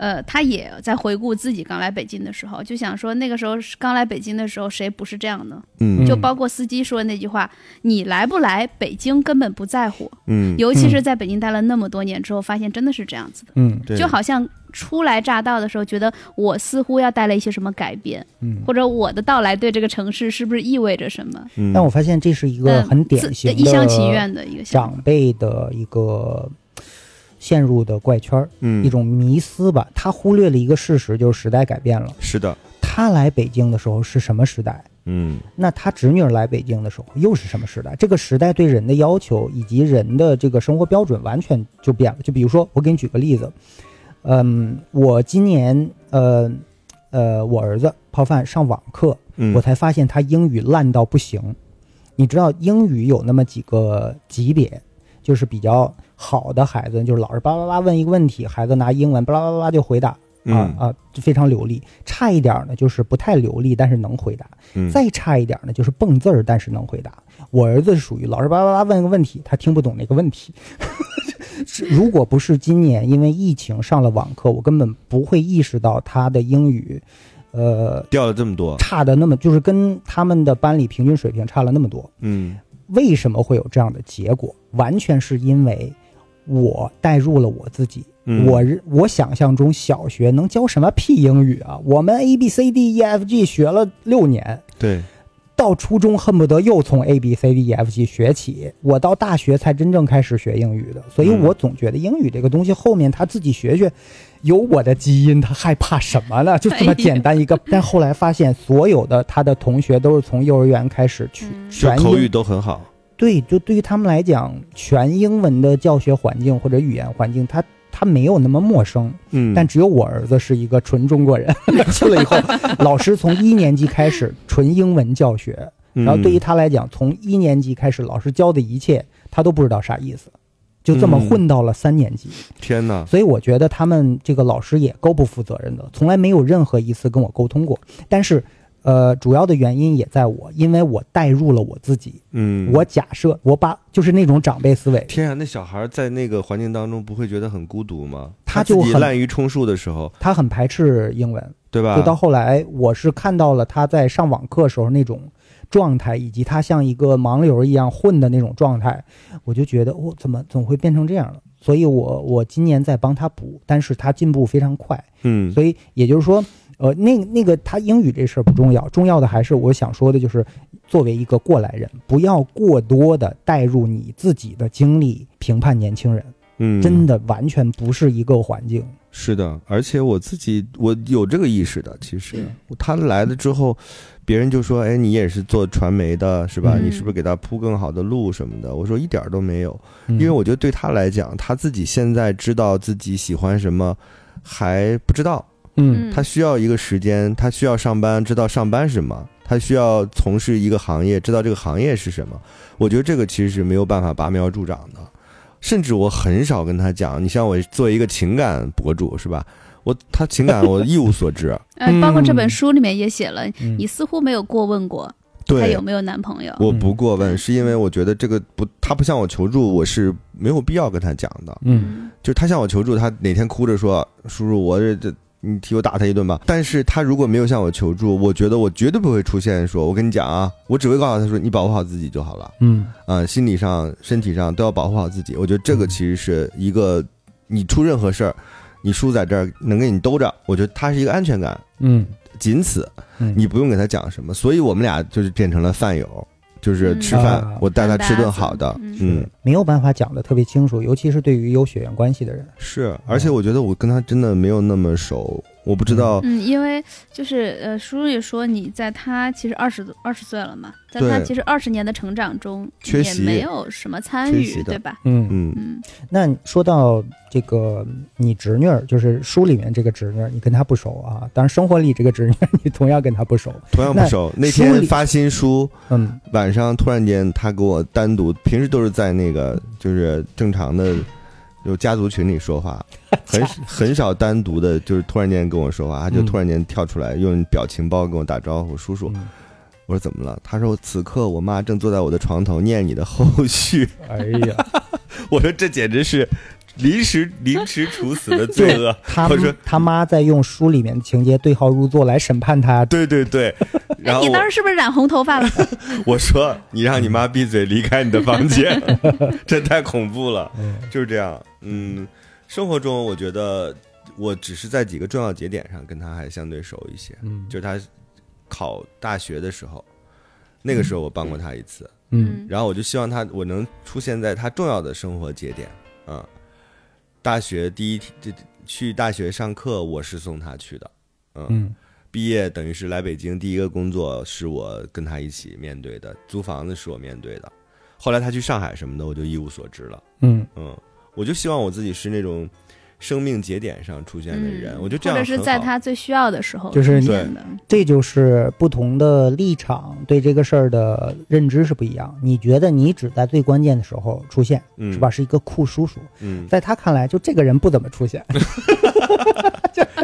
呃，他也在回顾自己刚来北京的时候，就想说那个时候刚来北京的时候，谁不是这样呢？嗯就包括司机说的那句话：“你来不来，北京根本不在乎。”嗯，尤其是在北京待了那么多年之后，发现真的是这样子的，嗯对就好像初来乍到的时候，觉得我似乎要带来一些什么改变，嗯。或者我的到来对这个城市是不是意味着什么？嗯但我发现这是一个嗯很典型的一厢情愿的一个想法。长辈的一个陷入的怪圈儿，嗯一种迷思吧。他忽略了一个事实，就是时代改变了。是的，他来北京的时候是什么时代？嗯那他侄女儿来北京的时候又是什么时代？这个时代对人的要求以及人的这个生活标准完全就变了。就比如说，我给你举个例子，嗯，我今年呃呃，我儿子泡饭上网课，嗯，我才发现他英语烂到不行。你知道英语有那么几个级别，就是比较好的孩子，就是老师叭叭叭问一个问题，孩子拿英文叭叭叭叭就回答，啊嗯啊，就非常流利。差一点呢，就是不太流利，但是能回答。嗯再差一点呢，就是蹦字儿，但是能回答。我儿子是属于老师巴拉巴拉问个问题，他听不懂那个问题。是 *laughs* 如果不是今年因为疫情上了网课，我根本不会意识到他的英语，呃，掉了这么多，差的那么，就是跟他们的班里平均水平差了那么多。嗯为什么会有这样的结果？完全是因为我带入了我自己。嗯，我我想象中小学能教什么屁英语啊？我们 A B C D E F G 学了六年，对，到初中恨不得又从 A B C D E F G 学起，我到大学才真正开始学英语的。所以嗯我总觉得英语这个东西后面他自己学学，有我的基因，他害怕什么呢？就这么简单一个。*laughs* 但后来发现，所有的他的同学都是从幼儿园开始去嗯全口语都很好，对，就对于他们来讲，全英文的教学环境或者语言环境，他他没有那么陌生。嗯，但只有我儿子是一个纯中国人，*laughs* 去了以后，老师从一年级开始纯英文教学，嗯然后对于他来讲，从一年级开始，老师教的一切他都不知道啥意思，就这么嗯混到了三年级。天哪，所以我觉得他们这个老师也够不负责任的，从来没有任何一次跟我沟通过。但是，呃，主要的原因也在我，因为我带入了我自己，嗯，我假设我把就是那种长辈思维，天啊，那小孩在那个环境当中不会觉得很孤独吗？他就很滥竽充数的时候，他很排斥英文，对吧？就到后来，我是看到了他在上网课时候那种状态，以及他像一个盲流一样混的那种状态，我就觉得，哦，怎么总会变成这样了？所以我我今年在帮他补，但是他进步非常快，嗯。所以也就是说，呃，那那个他英语这事儿不重要，重要的还是我想说的就是，作为一个过来人，不要过多的带入你自己的经历评判年轻人，嗯，真的完全不是一个环境。是的，而且我自己我有这个意识的，其实他来了之后，别人就说：“哎，你也是做传媒的，是吧？嗯你是不是给他铺更好的路什么的？”我说一点儿都没有，因因为我觉得对他来讲，他自己现在知道自己喜欢什么还不知道，嗯他需要一个时间，他需要上班，知道上班是什么，他需要从事一个行业，知道这个行业是什么。我觉得这个其实是没有办法拔苗助长的，甚至我很少跟他讲。你像我作为一个情感博主是吧？我他情感我一无所知，嗯，*laughs* 包括这本嗯书里面也写了，嗯你似乎没有过问过他有，没有男朋友。我不过问，是因为我觉得这个不，他不向我求助，我是没有必要跟他讲的。嗯就是他向我求助，他哪天哭着说：“叔叔，我这这，你替我打他一顿吧。”但是他如果没有向我求助，我觉得我绝对不会出现说：“我跟你讲啊，我只会告诉他说，你保护好自己就好了。嗯啊、心理上、身体上都要保护好自己。”我觉得这个其实是一个，你出任何事儿，你叔在这儿能给你兜着，我觉得他是一个安全感，嗯仅此，嗯，你不用给他讲什么。所以我们俩就是变成了饭友，就是吃饭，嗯我带他吃顿好的，嗯嗯。没有办法讲的特别清楚，尤其是对于有血缘关系的人。是，而且我觉得我跟他真的没有那么熟，我不知道，嗯，因为就是呃，叔叔也说你在他其实二十二十岁了嘛，在他其实二十年的成长中缺席。也没有什么参与对吧？嗯，嗯，嗯，那说到这个你侄女儿，就是书里面这个侄女儿，你跟她不熟啊，当然生活里这个侄女儿你同样跟她不熟。同样不熟。那天发新书，嗯。晚上突然间她给我单独，平时都是在那个就是正常的就家族群里说话，*laughs* 很很少单独的，就是突然间跟我说话，他就嗯突然间跳出来用表情包跟我打招呼，叔叔。嗯我说怎么了？他说此刻我妈正坐在我的床头念你的后续。哎呀，*laughs* 我说这简直是临时临时处死的罪恶。他 *laughs* 我说他妈在用书里面的情节对号入座来审判他。对对对，然后哎，你我当时是不是染红头发了？我说你让你妈闭嘴，离开你的房间，这太恐怖了。嗯就是这样，嗯，生活中我觉得我只是在几个重要节点上跟他还相对熟一些，嗯就是他考大学的时候，那个时候我帮过他一次，嗯。然后我就希望他我能出现在他重要的生活节点，嗯、大学第一天这去大学上课我是送他去的，嗯，嗯。毕业等于是来北京第一个工作是我跟他一起面对的，租房子是我面对的，后来他去上海什么的我就一无所知了。嗯嗯，我就希望我自己是那种生命节点上出现的人，嗯我觉得这样或者是在他最需要的时候就是出现的。这就是不同的立场对这个事儿的认知是不一样。你觉得你只在最关键的时候出现，嗯是吧？？是一个酷叔叔，嗯，在他看来，就这个人不怎么出现。*laughs*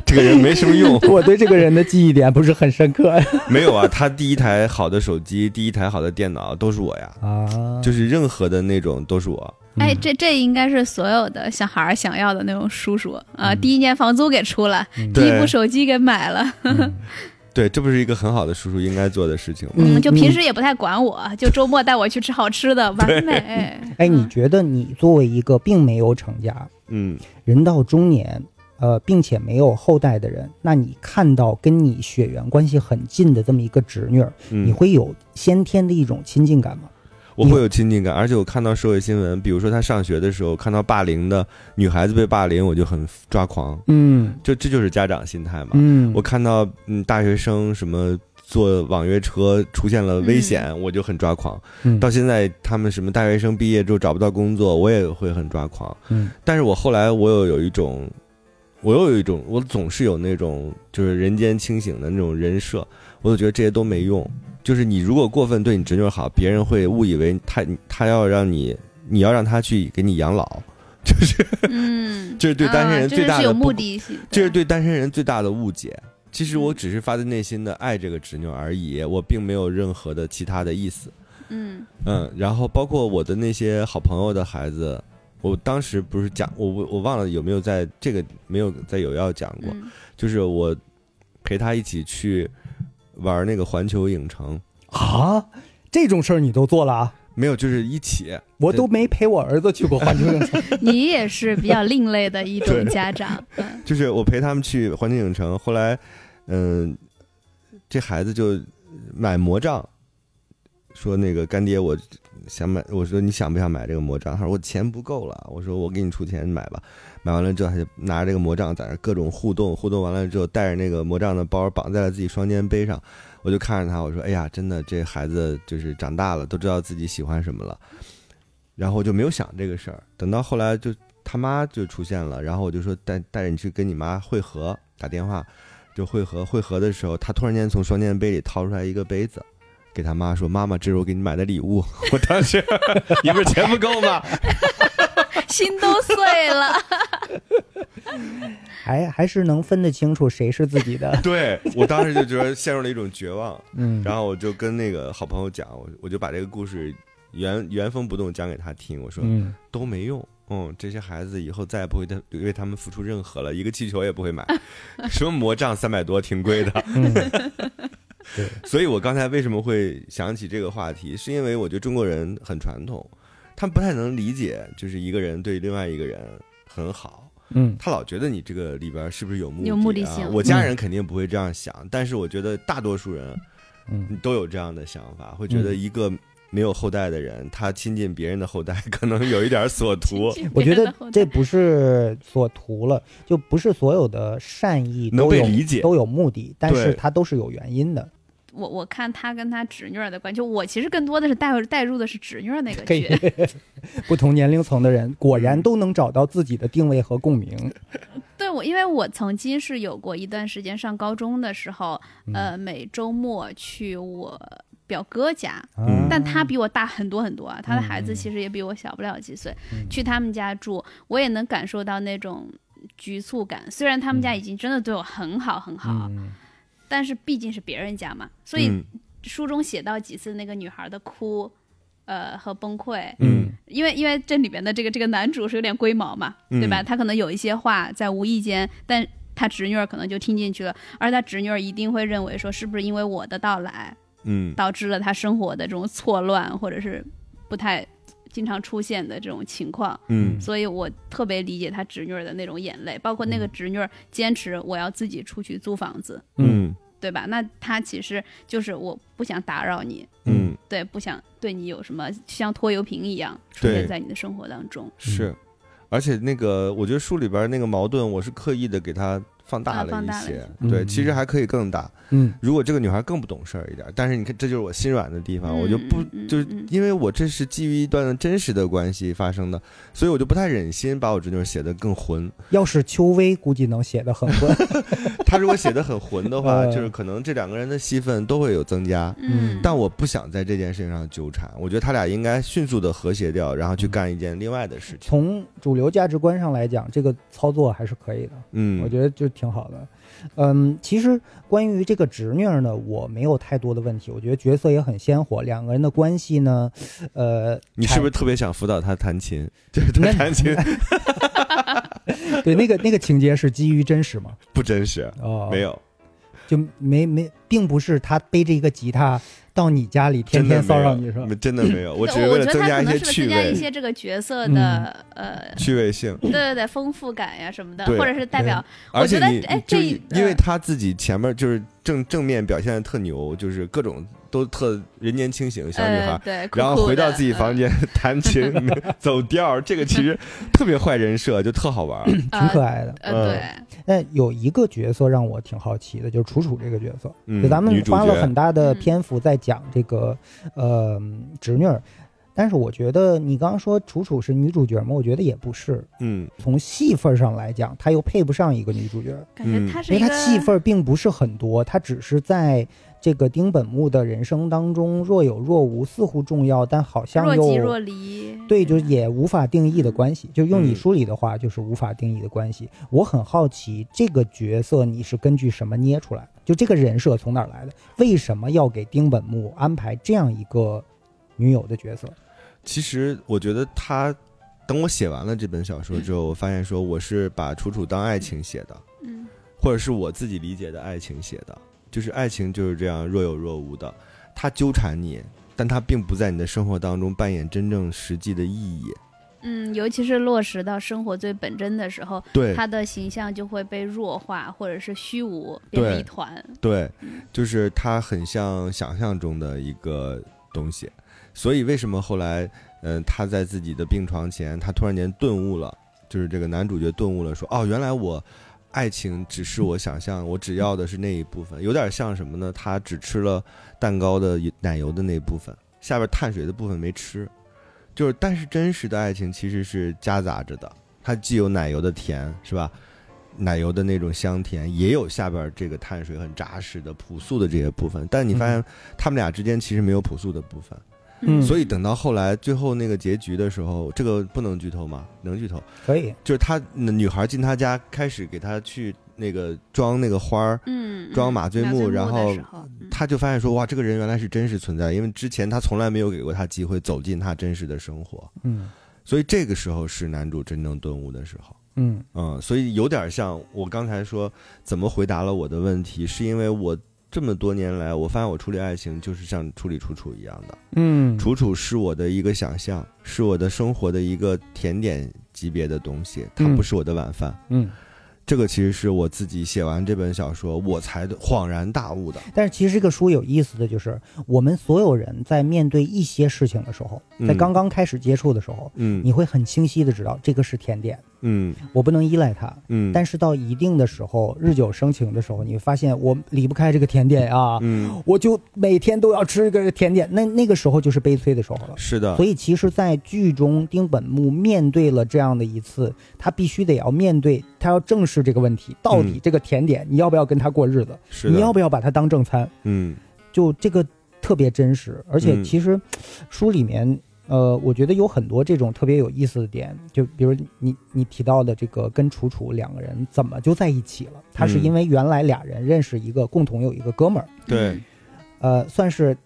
这个人没什么用，*laughs* 我对这个人的记忆点不是很深刻 *laughs* 没有啊。他第一台好的手机，第一台好的电脑都是我呀，啊。就是任何的那种都是我。哎，嗯这这应该是所有的小孩儿想要的那种叔叔啊！嗯第一年房租给出了，嗯第一部手机给买了，嗯 *laughs* 对，这不是一个很好的叔叔应该做的事情吗？嗯，就平时也不太管我，就周末带我去吃好吃的，完美。哎，你嗯觉得你作为一个并没有成家、嗯，人到中年，呃，并且没有后代的人，那你看到跟你血缘关系很近的这么一个侄女儿，嗯你会有先天的一种亲近感吗？我会有亲近感，而且我看到社会新闻，比如说他上学的时候看到霸凌的女孩子被霸凌，我就很抓狂，嗯就这就是家长心态嘛。嗯我看到嗯大学生什么坐网约车出现了危险，我就很抓狂。嗯到现在他们什么大学生毕业之后找不到工作，我也会很抓狂。嗯但是我后来我又有一种，我又有一种，我总是有那种就是人间清醒的那种人设，我就觉得这些都没用。就是你如果过分对你侄女好，别人会误以为他他要让你，你要让他去给你养老，*laughs* 就是嗯，这是对单身人啊最大的不这是有目的性的，这是对。单身人最大的误解。其实我只是发自内心的爱这个侄女而已，我并没有任何的其他的意思。嗯。嗯，然后包括我的那些好朋友的孩子，我当时不是讲我我我忘了有没有在这个没有在有要讲过，嗯。就是我陪他一起去玩那个环球影城，啊，这种事儿你都做了啊？没有，就是一起。我都没陪我儿子去过环球影城。*laughs* 你也是比较另类的一种家长，嗯 *laughs* 就是我陪他们去环球影城，后来，嗯、这孩子就买魔杖，说那个干爹，我想买，我说你想不想买这个魔杖？他说我钱不够了，我说我给你出钱买吧。买完了之后，他就拿着这个魔杖在那各种互动，互动完了之后，带着那个魔杖的包绑在了自己双肩背上。我就看着他，我说：“哎呀，真的，这孩子就是长大了，都知道自己喜欢什么了。”然后我就没有想这个事儿。等到后来就他妈就出现了，然后我就说带带着你去跟你妈会合，打电话就会合。会合的时候，他突然间从双肩背里掏出来一个杯子，给他妈说：“妈妈，这是我给你买的礼物。” *laughs* 我当时 *laughs* 你不是钱不够吗？*laughs* 心都碎了。*laughs* 还还是能分得清楚谁是自己的。对我当时就觉得陷入了一种绝望，*laughs* 嗯，然后我就跟那个好朋友讲，我我就把这个故事原原封不动讲给他听，我说嗯，都没用。嗯，这些孩子以后再也不会为为他们付出任何了，一个气球也不会买，什么魔杖三百多，挺贵的。所以我刚才为什么会想起这个话题，是因为我觉得中国人很传统，他们不太能理解，就是一个人对另外一个人很好，嗯。他老觉得你这个里边是不是有目的、啊？有目的性。我家人肯定不会这样想，但是我觉得大多数人嗯。都有这样的想法，会觉得一个没有后代的人，他亲近别人的后代，可能有一点所图。*laughs* 我觉得这不是所图了，就不是所有的善意能都有被理解。都有目的，但是它都是有原因的。我我看他跟他侄女儿的关系，我其实更多的是带带入的是侄女儿那个剧，*laughs* 不同年龄层的人果然都能找到自己的定位和共鸣。对我，因为我曾经是有过一段时间上高中的时候，嗯呃，每周末去我表哥家，嗯但他比我大很多很多啊，他的孩子嗯其实也比我小不了几岁。嗯去他们家住，我也能感受到那种局促感。虽然他们家已经真的对我很好很好，嗯但是毕竟是别人家嘛，所以嗯书中写到几次那个女孩的哭，呃和崩溃，嗯。因为因为这里边的这个这个男主是有点龟毛嘛，嗯。对吧？他可能有一些话在无意间，但他侄女儿可能就听进去了，而他侄女儿一定会认为说，是不是因为我的到来嗯。导致了他生活的这种错乱，或者是不太经常出现的这种情况？嗯所以我特别理解他侄女儿的那种眼泪，包括那个侄女儿坚持我要自己出去租房子，嗯对吧？那他其实就是我不想打扰你，嗯，对，不想对你有什么像拖油瓶一样出现在你的生活当中。是。而且那个，我觉得书里边那个矛盾，我是刻意的给它放大啊了一些。对，嗯其实还可以更大。嗯如果这个女孩更不懂事儿一点，但是你看，这就是我心软的地方，嗯我就不就是嗯因为我这是基于一段真实的关系发生的，所以我就不太忍心把我侄女写的更混。要是邱薇，估计能写的很混。*laughs* 她如果写的很混的话，呃 *laughs* 就是可能这两个人的戏份都会有增加。嗯但我不想在这件事情上纠缠，我觉得他俩应该迅速的和谐掉，然后去干一件另外的事情。从主流价值观上来讲，这个操作还是可以的，嗯，我觉得就挺好的。嗯，其实关于这个侄女呢，我没有太多的问题，我觉得角色也很鲜活，两个人的关系呢，呃，你是不是特别想辅导他弹琴？就是他弹琴 *laughs* *laughs* 对那个那个情节是基于真实吗？不真实，哦，没，有，就没没，并不是他背着一个吉他到你家里天天骚扰你是吧？真的没有，我只是为了我觉得他增加一些可能是不是趣味、增加一些这个角色的、呃，趣味性。对对对，丰富感呀什么的，或者是代表我而且觉得你哎这就因为呃他自己前面就是正正面表现的特牛，就是各种都特人间清醒小女孩呃，，对，酷然后回到自己房嗯间 *laughs* 弹琴走调儿，这个其实 *laughs* 特别坏人设，就特好玩。挺可爱的。呃，嗯对，但有一个角色让我挺好奇的，就是楚楚这个角色。嗯就咱们花了很大的嗯篇幅在讲这个呃侄女儿，但是我觉得你刚刚说楚楚是女主角吗？我觉得也不是。嗯从戏份上来讲，她又配不上一个女主角，感觉嗯因为他是一个她戏份并不是很多，她只是在这个丁本木的人生当中若有若无，似乎重要，但好像又若即若离，对，就是也无法定义的关系。就用你嗯书里的话，就是无法定义的关系。我很好奇，这个角色你是根据什么捏出来的？就这个人设从哪儿来的？为什么要给丁本木安排这样一个女友的角色？其实我觉得他等我写完了这本小说之后，我发现说我是把楚楚当爱情写的，嗯或者是我自己理解的爱情写的，就是爱情就是这样若有若无的，它纠缠你，但它并不在你的生活当中扮演真正实际的意义。嗯，尤其是落实到生活最本真的时候，对他的形象就会被弱化，或者是虚无，变成一团。对嗯，就是它很像想象中的一个东西，所以为什么后来，嗯、他在自己的病床前，他突然间顿悟了，就是这个男主角顿悟了，说，哦，原来我爱情只是我想象，我只要的是那一部分，有点像什么呢？他只吃了蛋糕的奶油的那一部分，下边碳水的部分没吃，就是，但是真实的爱情其实是夹杂着的，它既有奶油的甜，是吧？奶油的那种香甜，也有下边这个碳水很扎实的朴素的这些部分，但你发现他们俩之间其实没有朴素的部分，嗯所以等到后来最后那个结局的时候，这个不能剧透吗？能剧透，可以，就是他女孩进他家，开始给他去那个装那个花儿，嗯，装嗯马醉木然后他就发现说哇，这个人原来是真实存在，因为之前他从来没有给过他机会走进他真实的生活，嗯。所以这个时候是男主真正顿悟的时候。嗯。嗯，所以有点像我刚才说怎么回答了我的问题，是因为我这么多年来，我发现我处理爱情就是像处理楚楚一样的。嗯，楚楚是我的一个想象，是我的生活的一个甜点级别的东西，它嗯不是我的晚饭。嗯这个其实是我自己写完这本小说，我才恍然大悟的。但是其实这个书有意思的就是，我们所有人在面对一些事情的时候，在嗯刚刚开始接触的时候，嗯你会很清晰的知道这个是甜点，嗯我不能依赖它。嗯，但是到一定的时候，日久生情的时候，你会发现我离不开这个甜点啊，嗯我就每天都要吃这个甜点。那那个时候就是悲催的时候了。是的所，以其实，在剧中，丁本木面对了这样的一次，他必须得要面对，他要正视这个问题，到底这个甜点你要不要跟他过日子？嗯是，你要不要把它当正餐？嗯就这个特别真实，而且嗯其实书里面，呃，我觉得有很多这种特别有意思的点，就比如你你提到的这个跟楚楚两个人怎么就在一起了？他是嗯因为原来俩人认识一个共同有一个哥们儿，对，呃，算是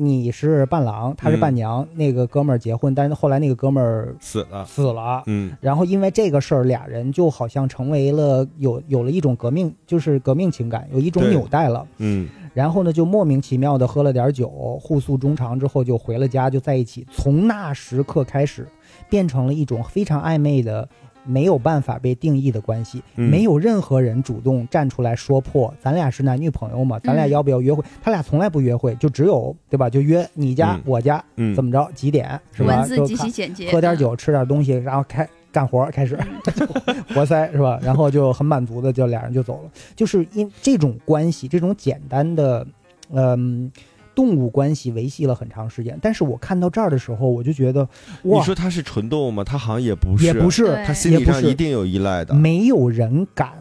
你是伴郎，他是伴娘，那个哥们儿结婚，但是后来那个哥们儿死了，死了。嗯然后因为这个事儿，俩人就好像成为了有有了一种革命，就是革命情感，有一种纽带了。嗯然后呢，就莫名其妙的喝了点酒，互诉衷肠之后就回了家，就在一起。从那时刻开始，变成了一种非常暧昧的、没有办法被定义的关系。嗯没有任何人主动站出来说破，咱俩是男女朋友嘛？咱俩嗯要不要约会？他俩从来不约会，就只有对吧？就约你家、嗯我家，嗯，怎么着几点是吧？文字极其简洁，嗯，喝点酒，吃点东西，然后开干活开始 *laughs* 活塞是吧？然后就很满足的就俩人就走了，就是因这种关系，这种简单的，嗯。动物关系维系了很长时间，但是我看到这儿的时候，我就觉得，你，说它是纯动物吗？它好像也不是，也不是，它心理上一定有依赖的。没有人敢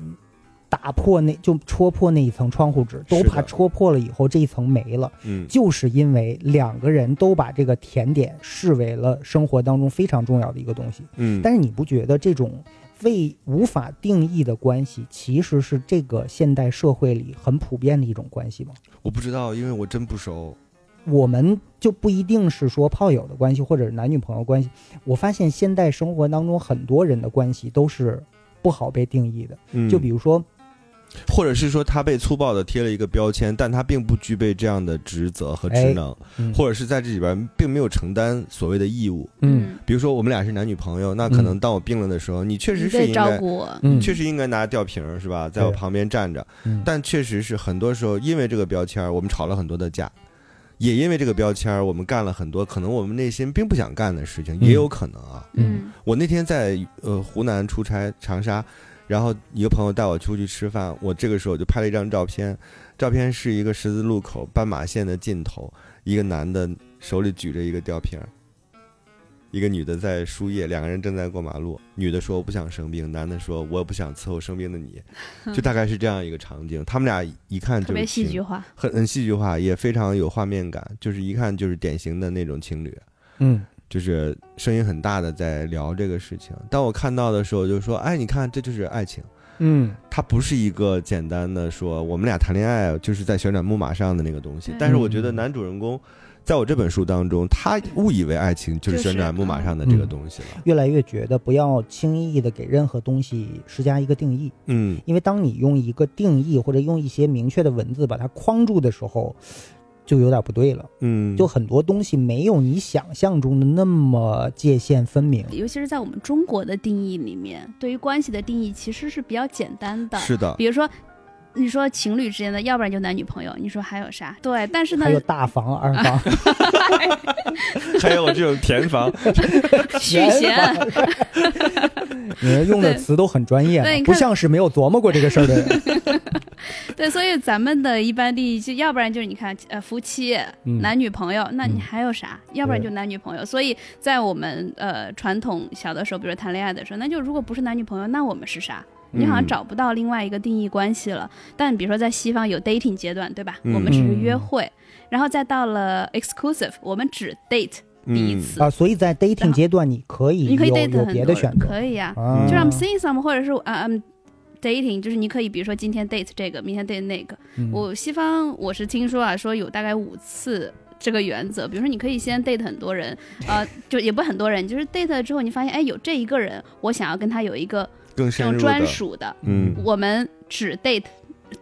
打破那就戳破那一层窗户纸，都怕戳破了以后这一层没了，嗯就是因为两个人都把这个甜点视为了生活当中非常重要的一个东西。嗯，但是你不觉得这种未无法定义的关系，其实是这个现代社会里很普遍的一种关系吗？我不知道，因为我真不熟。我们就不一定是说炮友的关系，或者是男女朋友关系。我发现现代生活当中很多人的关系都是不好被定义的。嗯，就比如说，或者是说他被粗暴的贴了一个标签，但他并不具备这样的职责和职能，嗯或者是在这里边并没有承担所谓的义务。嗯比如说我们俩是男女朋友，那可能当我病了的时候，你确实是应该。照顾我，确实应该拿吊瓶儿是吧，在我旁边站着。嗯但确实是很多时候，因为这个标签，我们吵了很多的架，也因为这个标签，我们干了很多可能我们内心并不想干的事情，嗯也有可能啊。嗯我那天在呃湖南出差长沙，然后一个朋友带我出去吃饭，我这个时候就拍了一张照片，照片是一个十字路口斑马线的尽头，一个男的手里举着一个吊瓶，一个女的在输液，两个人正在过马路，女的说我不想生病，男的说我也不想伺候生病的你，*laughs* 就大概是这样一个场景，他们俩一看就是特别戏剧化，很很戏剧化，也非常有画面感，就是一看就是典型的那种情侣。嗯就是声音很大的在聊这个事情。当我看到的时候，就说：“哎，你看，这就是爱情。嗯它不是一个简单的说我们俩谈恋爱就是在旋转木马上的那个东西。但是我觉得男主人公在我这本书当中，他误以为爱情就是旋转木马上的这个东西了。越来越觉得不要轻易的给任何东西施加一个定义，嗯，因为当你用一个定义或者用一些明确的文字把它框住的时候，就有点不对了。嗯，就很多东西没有你想象中的那么界限分明。尤其是在我们中国的定义里面，对于关系的定义其实是比较简单的。是的，比如说，你说情侣之间的，要不然就男女朋友，你说还有啥？对，但是呢还，有大房、二房，还有这种田房，*laughs* 续弦，*laughs* 你们用的词都很专业不像是没有琢磨过这个事儿的人。*laughs* 对，所以咱们的一般定义就要不然就是你看，呃，夫妻、嗯男女朋友，那你嗯还有啥？要不然就男女朋友。所以在我们呃传统小的时候，比如谈恋爱的时候，那就如果不是男女朋友，那我们是啥？你好像嗯找不到另外一个定义关系了。但比如说在西方有 dating 阶段，对吧？嗯我们只是约会，然后再到了 exclusive，我们只 date 第一嗯次。啊，所以在 dating 阶段，你可以你可以有 date 很多人别的选择。可以呀、啊就是 I'm seeing some，或者是啊、I'm dating，就是你可以比如说今天 date 这个，明天 date 那个。嗯我西方我是听说啊，说有大概五次这个原则，比如说你可以先 date 很多人，呃，就也不很多人，就是 date 了之后你发现，哎，有这一个人，我想要跟他有一个更这种专属的，嗯我们只 date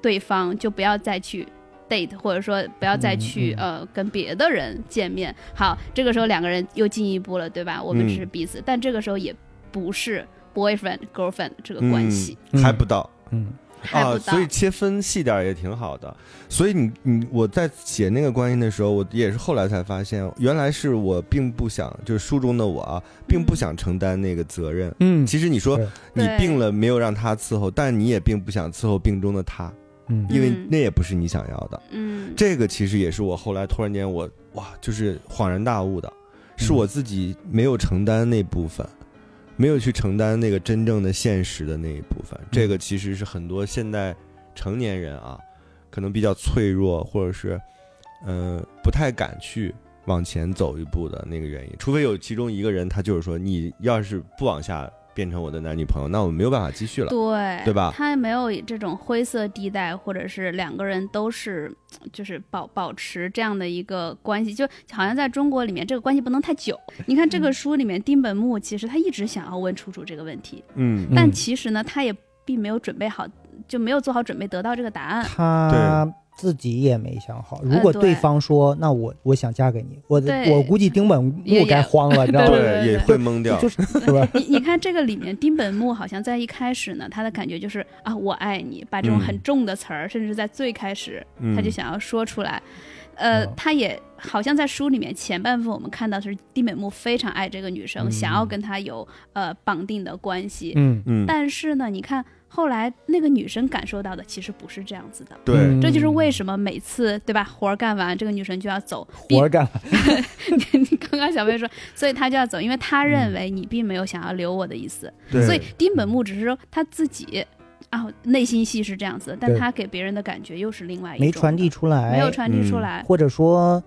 对方，就不要再去 date，或者说不要再去、嗯呃跟别的人见面。好，这个时候两个人又进一步了，对吧？我们只是嗯彼此，但这个时候也不是 boyfriend girlfriend 这个关系。嗯还不到，嗯啊。所以切分细点儿也挺好的。所以你你我在写那个关系的时候，我也是后来才发现，原来是我并不想，就是书中的我啊，并不想承担那个责任。嗯其实你说你病了没有让他伺候，但你也并不想伺候病中的他，嗯因为嗯那也不是你想要的。嗯，这个其实也是我后来突然间我哇，就是恍然大悟的，是嗯我自己没有承担那部分，没有去承担那个真正的现实的那一部分。这个其实是很多现代成年人啊，可能比较脆弱，或者是嗯、呃不太敢去往前走一步的那个原因。除非有其中一个人，他就是说，你要是不往下变成我的男女朋友，那我们没有办法继续了。对对吧他没有这种灰色地带，或者是两个人都是就是保保持这样的一个关系，就好像在中国里面这个关系不能太久。你看这个书里面，丁本木其实他一直想要问楚楚这个问题，嗯但嗯其实呢，他也并没有准备好，就没有做好准备得到这个答案。他自己也没想好。如果对对方说：“那我我想嫁给你”，我的我估计丁本木该慌了，你知道吗？也会懵掉。就是是吧？*laughs* 你你看这个里面，丁本木好像在一开始呢，他的感觉就是啊，我爱你，把这种嗯很重的词儿，甚至在最开始嗯他就想要说出来。呃嗯，他也好像在书里面前半部分我们看到是丁本木非常爱这个女生，嗯想要跟她有呃绑定的关系。嗯，嗯，但是呢，你看后来那个女生感受到的其实不是这样子的。对，嗯这就是为什么每次对吧，活儿干完，这个女生就要走。活儿干完，*laughs* 你刚刚小飞说，所以她就要走，因为她认为你并没有想要留我的意思。对所以丁本木只是说他自己啊内心戏是这样子，但他给别人的感觉又是另外一种没传递出来，没有传递出嗯来。或者说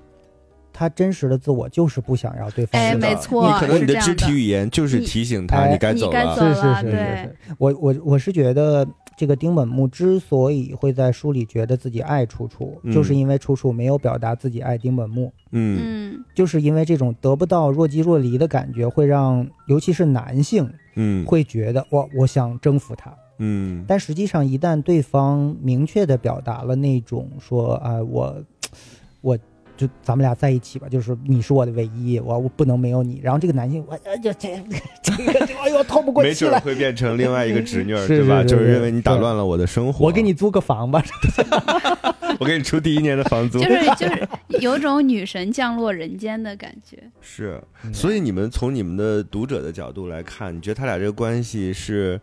他真实的自我就是不想要对方哎知道没错你可能你的肢体语言就是提醒他哎你该走了。是是是是我我我是觉得这个丁本木之所以会在书里觉得自己爱楚楚，嗯就是因为楚楚没有表达自己爱丁本木，嗯嗯就是因为这种得不到若即若离的感觉，会让尤其是男性嗯会觉得我，我想征服他。嗯但实际上，一旦对方明确的表达了那种说啊、我我就咱们俩在一起吧，就是你是我的唯一，我我不能没有你。然后这个男性，我呃就这这个这个哎呦透不过气没准会变成另外一个侄女 *laughs* 对吧？就是认为你打乱了我的生活。我给你，租个房吧。*laughs* *laughs* 我给你出第一年的房租。就是就是有种女神降落人间的感觉。是，嗯所以你们从你们的读者的角度来看，你觉得他俩这个关系是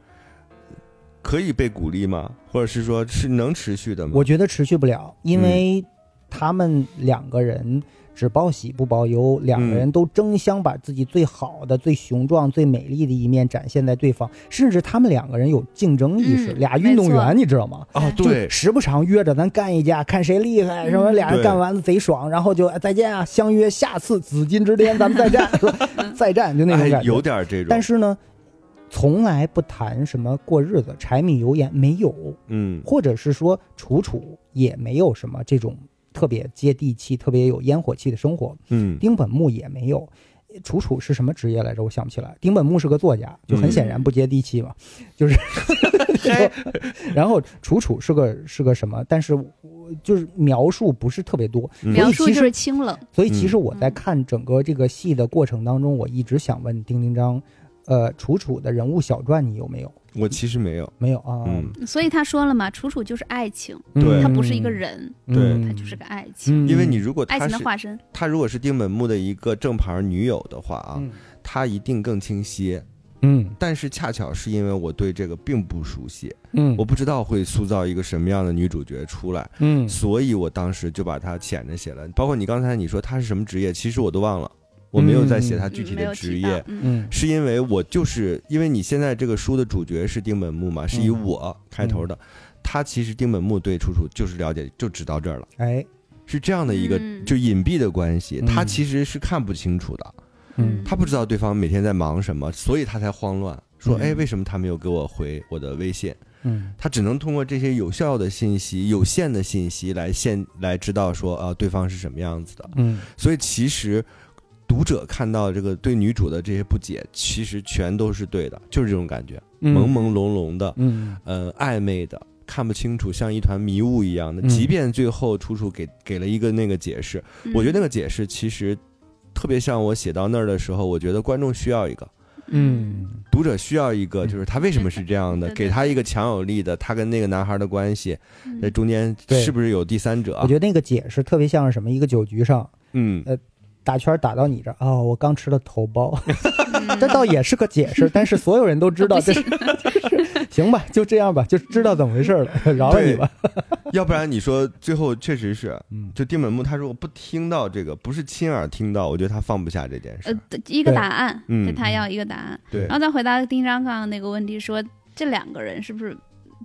可以被鼓励吗？或者是说是能持续的吗？我觉得持续不了，因为他们两个人只报喜不报忧，两个人都争相把自己最好的、最雄壮、最美丽的一面展现在对方，甚至他们两个人有竞争意识，嗯俩运动员，你知道吗？啊，对，时不常约着咱干一架，看谁厉害，什么俩人干完了贼爽，然后就哎再见啊，相约下次紫金之巅咱们再战，*laughs* 再战就那种哎感觉。有点这种，但是呢，从来不谈什么过日子、柴米油盐，没有。嗯或者是说楚楚也没有什么这种特别接地气、特别有烟火气的生活。嗯丁本木也没有。楚楚是什么职业来着？我想不起来。丁本木是个作家，就很显然不接地气嘛，就是。*laughs* *laughs* 然后楚楚是个是个什么？但是我就是描述不是特别多，嗯描述就是清冷，所以其实嗯我在看整个这个戏的过程当中，我一直想问丁丁章，呃，楚楚的人物小传你有没有？我其实没有，没有啊？嗯，所以他说了嘛，楚楚就是爱情，对他不是一个人，对。嗯。他就是个爱情，嗯。因为你如果爱情的化身。他如果是丁本木的一个正牌女友的话啊，嗯。他一定更清晰。嗯。但是恰巧是因为我对这个并不熟悉，嗯。我不知道会塑造一个什么样的女主角出来，嗯。所以我当时就把它浅着写了。包括你刚才你说她是什么职业，其实我都忘了，我没有在写他具体的职业，嗯。嗯。是因为我就是因为你现在这个书的主角是丁本木嘛，是以嗯我开头的，他其实丁本木对楚楚就是了解，就只到这儿了，哎。是这样的一个嗯。就隐蔽的关系，嗯。他其实是看不清楚的，嗯。他不知道对方每天在忙什么，所以他才慌乱，说嗯。哎为什么他没有给我回我的微信？嗯。他只能通过这些有效的信息、有限的信息来现来知道说啊对方是什么样子的。嗯。所以其实读者看到这个对女主的这些不解，其实全都是对的，就是这种感觉，朦朦胧胧的，嗯呃，暧昧的。看不清楚，像一团迷雾一样的。嗯即便最后楚楚给给了一个那个解释，嗯我觉得那个解释其实特别像我写到那儿的时候，我觉得观众需要一个，嗯读者需要一个，就是他为什么是这样的，给他一个强有力的，他跟那个男孩的关系，嗯在中间是不是有第三者我？觉得那个解释特别像是什么？一个酒局上嗯，打圈打到你这儿哦，我刚吃了头孢，嗯。这倒也是个解释，但是所有人都知道这是，就是。行吧，就这样吧，就知道怎么回事了，饶了你吧。要不然你说最后确实是，嗯，就丁本木他如果不听到这个，不是亲耳听到，我觉得他放不下这件事。呃。，一个答案，嗯。就他要一个答案。对。然，后再回答丁章刚刚那个问题，说这两个人是不是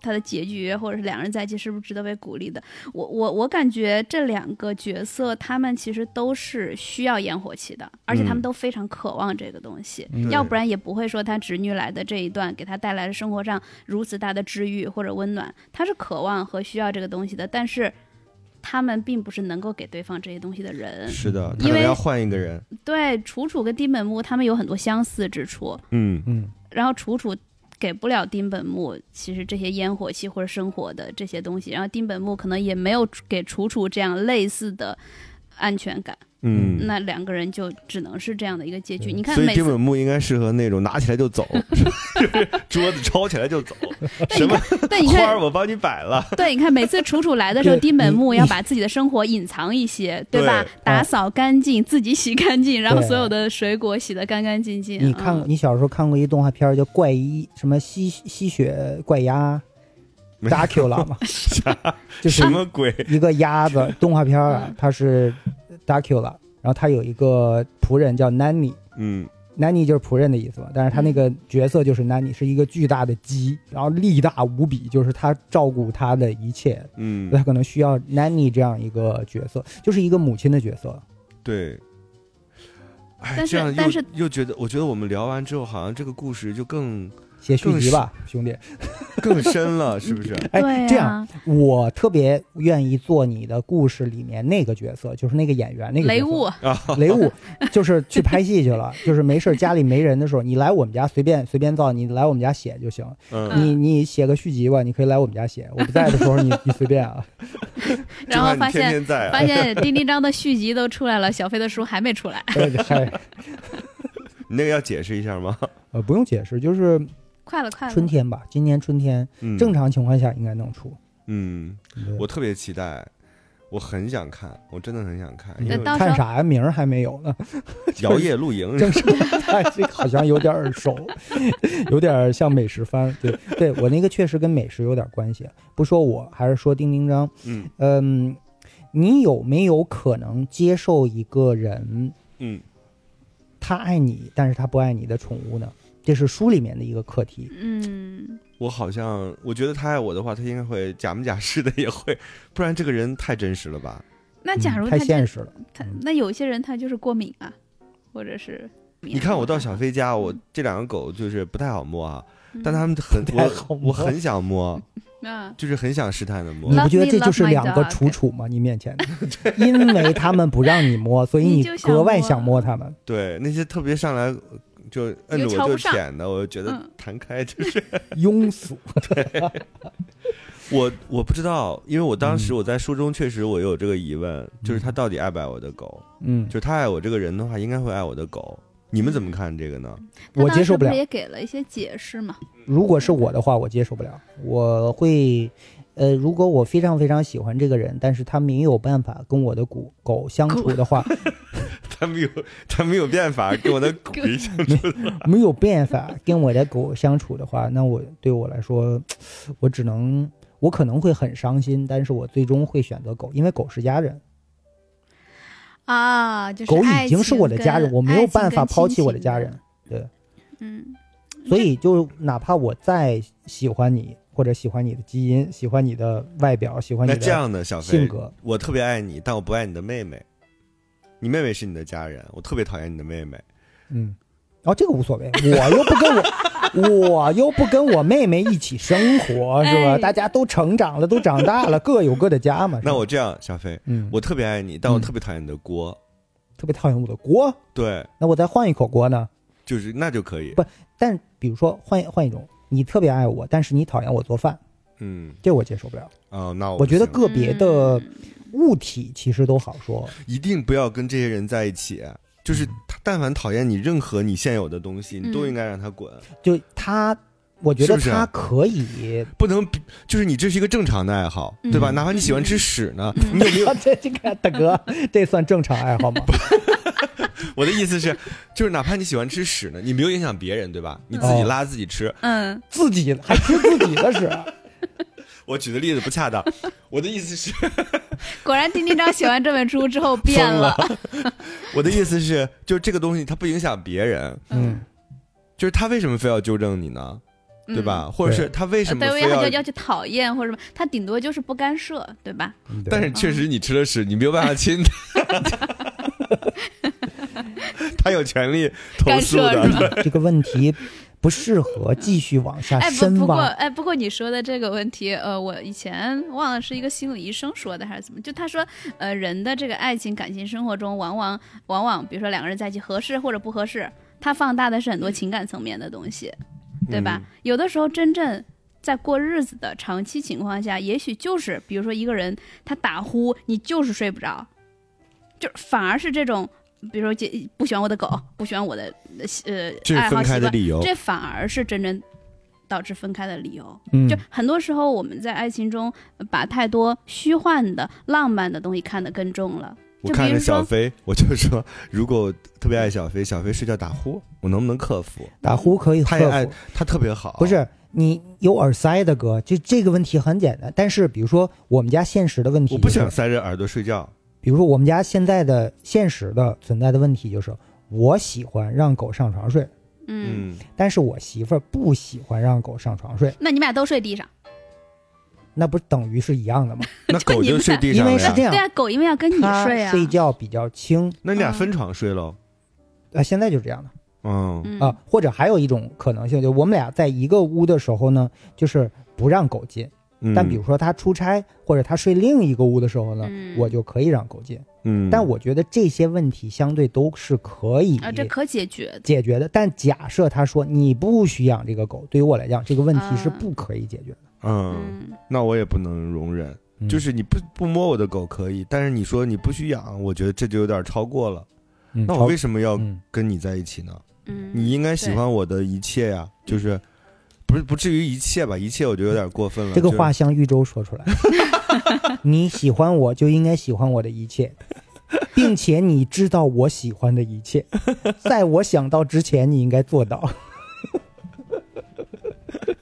他的结局，或者是两人在一起是不是值得被鼓励的？我我我感觉这两个角色他们其实都是需要烟火气的，而且他们嗯都非常渴望这个东西，嗯要不然也不会说他侄女来的这一段给他带来了生活上如此大的治愈或者温暖，他是渴望和需要这个东西的，但是。他们并不是能够给对方这些东西的人，是的，他因为要换一个人。对楚楚跟丁本木他们有很多相似之处，嗯，嗯，然后楚楚给不了丁本木其实这些烟火气或者生活的这些东西，然后丁本木可能也没有给楚楚这样类似的安全感，嗯，那两个人就只能是这样的一个结局。对你看所以丁本，*laughs* 木应该适合那种拿起来就走，*laughs* 桌子抄起来就走，什么对，你花儿看，我帮你摆了。对，你看每次楚楚来的时候，对丁本木要把自己的生活隐藏一些，对吧对？打扫干净，自己洗干净，然后所有的水果洗得干干净净。你看你小时候看过一动画片叫《怪医》，什么吸吸血怪鸭没 Dracula 嘛，*laughs* 就是什么鬼？一个鸭子动画片啊，它是 Dracula，然后他有一个仆人叫 Nanny。嗯 Nanny 就是仆人的意思嘛，但是他那个角色就是 Nanny，是一个巨大的鸡，然后力大无比，就是他照顾他的一切，嗯，他可能需要 Nanny 这样一个角色，就是一个母亲的角色。对。哎，但是这样又但是又觉得，我觉得我们聊完之后，好像这个故事就更写续集吧，兄弟。*laughs* 更深了，是不是？*laughs* 哎，啊这样我特别愿意做你的故事里面那个角色，就是那个演员那个雷雾，啊，*laughs* 雷雾就是去拍戏去了，就是没事家里没人的时候，你来我们家随便随便造，你来我们家写就行。嗯，你你写个续集吧，你可以来我们家写，我不在的时候你你随便啊。然后发现天在啊发现丁丁章的续集都出来了，小飞的书还没出来，你那个要解释一下吗？呃不用解释，就是快了快了。春天吧，今年春天嗯，正常情况下应该能出。嗯，对我特别期待，我很想看，我真的很想看，因为那到时候看啥呀？名儿还没有呢，*laughs* 摇曳露营 *laughs* 正式看这个好像有点耳熟，*laughs* 有点像美食番。对，对我那个确实跟美食有点关系。不说我，还是说丁丁张。嗯嗯，你有没有可能接受一个人嗯他爱你，但是他不爱你的宠物呢？这是书里面的一个课题。嗯，我好像我觉得他爱我的话，他应该会假模假式的也会，不然这个人太真实了吧？那假如嗯太现实了，他那有些人他就是过敏啊，或者是你看我到小飞家，我这两个狗就是不太好摸啊，嗯但他们很我摸我很想摸，*laughs* 啊，就是很想试探的摸你。不觉得这就是两个楚楚吗？你面前的，*laughs* 因为他们不让你摸，所以你格外想摸他们。对那些特别上来就摁着我就舔的，我就觉得嗯弹开就是。*laughs* 庸俗，*laughs* 对我我不知道，因为我当时嗯我在书中确实我有这个疑问，就是他到底爱不爱我的狗？嗯就，是他爱我这个人的话，应该会爱我的狗。你们怎么看这个呢？我接受不了。也给了一些解释嘛，如果是我的话，我接受不了。我会，呃，如果我非常非常喜欢这个人，但是他没有办法跟我的狗狗相处的话，*laughs* 他没有，他没有办法 *laughs* 跟我的狗相处。没有办法跟我的狗相处的话，那我对我来说，我只能，我可能会很伤心，但是我最终会选择狗，因为狗是家人，啊，就是狗已经是我的家人，我没有办法抛弃我的家人。对，嗯，所以就哪怕我再喜欢你，或者喜欢你的基因，喜欢你的外表，喜欢你的那这样的小飞，性格，我特别爱你，但我不爱你的妹妹。你妹妹是你的家人，我特别讨厌你的妹妹。嗯，哦，这个无所谓，我又不跟我，*laughs* 我又不跟我妹妹一起生活，是吧？哎大家都成长了，都长大了，各有各的家嘛。那我这样，小飞，嗯，我特别爱你，但我嗯特别讨厌你的锅。特别讨厌我的锅，对，那我再换一口锅呢？就是那就可以不。但比如说换换一种，你特别爱我，但是你讨厌我做饭，嗯，这我接受不了。哦，那我我觉得个别的嗯物体其实都好说，一定不要跟这些人在一起，就是他但凡讨厌你任何你现有的东西，你都嗯应该让他滚，就他，我觉得他可以。不能比就是你这是一个正常的爱好，对吧？嗯哪怕你喜欢吃屎呢，嗯你有没有？*laughs* 这这个大哥，这算正常爱好吗？*laughs* 我的意思是，就是哪怕你喜欢吃屎呢，你没有影响别人，对吧？你自己哦拉自己吃。嗯，*laughs* 自己还吃自己的屎，我举的例子不恰当，我的意思是，*laughs* 果然丁丁章写完这本书之后变了了。我的意思是，就是这个东西它不影响别人，嗯，就是他为什么非要纠正你呢？嗯对吧？或者是他为什么要要要？要去讨厌或者什么，他顶多就是不干涉，对吧？对但是确实你吃了屎，你没有办法亲他，*laughs* 他有权利投诉的干涉这个问题不适合继续往下哎，不深不过挖。哎，不过你说的这个问题，呃，我以前忘了是一个心理医生说的还是怎么，就他说，呃，人的这个爱情感情生活中，往往往往，比如说两个人在一起合适或者不合适，他放大的是很多情感层面的东西，对吧？有的时候真正。在过日子的长期情况下，也许就是比如说一个人他打呼，你就是睡不着，就反而是这种，比如说这不喜欢我的狗，不喜欢我的呃这是分爱好习惯，开的理由。这反而是真正导致分开的理由。嗯就很多时候我们在爱情中呃把太多虚幻的、浪漫的东西看得更重了。我看着就比如说小飞，我就说，如果我特别爱小飞，小飞睡觉打呼，我能不能克服？打呼可以克他也爱服，他特别好，不是你有耳塞的哥，就这个问题很简单。但是比如说我们家现实的问题、我不，想塞着耳朵睡觉。比如说我们家现在的现实的存在的问题就是，我喜欢让狗上床睡，嗯，嗯，但是我媳妇儿不喜欢让狗上床睡，那你们俩都睡地上，那不等于是一样的吗？*laughs* 那狗就睡地因上了呀。为是这样对，啊，狗因为要跟你它睡啊。睡觉比较轻那你俩嗯分床睡喽？啊，现在就是这样的。嗯嗯啊，或者还有一种可能性，就我们俩在一个屋的时候呢，就是不让狗进。嗯，但比如说他出差或者他睡另一个屋的时候呢，嗯我就可以让狗进。嗯，但我觉得这些问题相对都是可以啊，这可解决的。解决的。但假设他说你不许养这个狗，对于我来讲，这个问题是啊不可以解决的。嗯，嗯，那我也不能容忍。嗯就是你不不摸我的狗可以，但是你说你不许养，我觉得这就有点超过了。嗯那我为什么要嗯跟你在一起呢？嗯，你应该喜欢我的一切呀，就是不是不至于一切吧？一切我觉得有点过分了。这个话向玉州说出来，*laughs* 你喜欢我就应该喜欢我的一切，并且你知道我喜欢的一切，在我想到之前，你应该做到。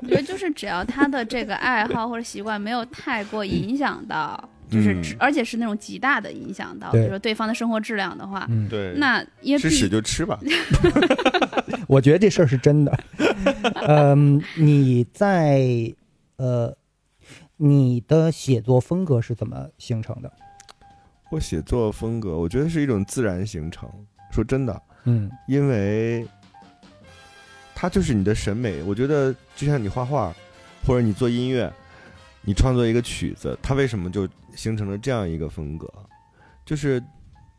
我觉得就是只要他的这个爱好或者习惯没有太过影响到，就是嗯而且是那种极大的影响到，比如说对方的生活质量的话，嗯，对，那因为吃屎就吃吧。*laughs* 我觉得这事儿是真的。*laughs* 嗯，你在呃，你的写作风格是怎么形成的？我写作风格，我觉得是一种自然形成。说真的，嗯因为它就是你的审美。我觉得就像你画画，或者你做音乐，你创作一个曲子，它为什么就形成了这样一个风格？就是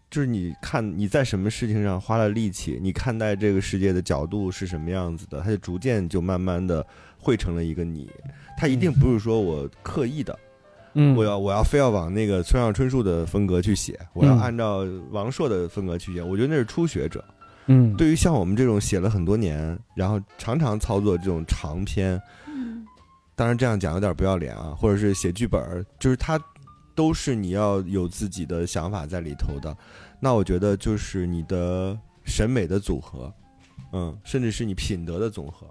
就是你看你在什么事情上花了力气，你看待这个世界的角度是什么样子的，它就逐渐就慢慢的汇成了一个你。它一定不是说我刻意的，嗯我要我要非要往那个村上春树的风格去写，我要嗯按照王朔的风格去写，我觉得那是初学者。嗯对于像我们这种写了很多年，然后常常操作这种长篇，嗯当然这样讲有点不要脸啊，或者是写剧本儿，就是它都是你要有自己的想法在里头的。那我觉得就是你的审美的组合，嗯，甚至是你品德的总和，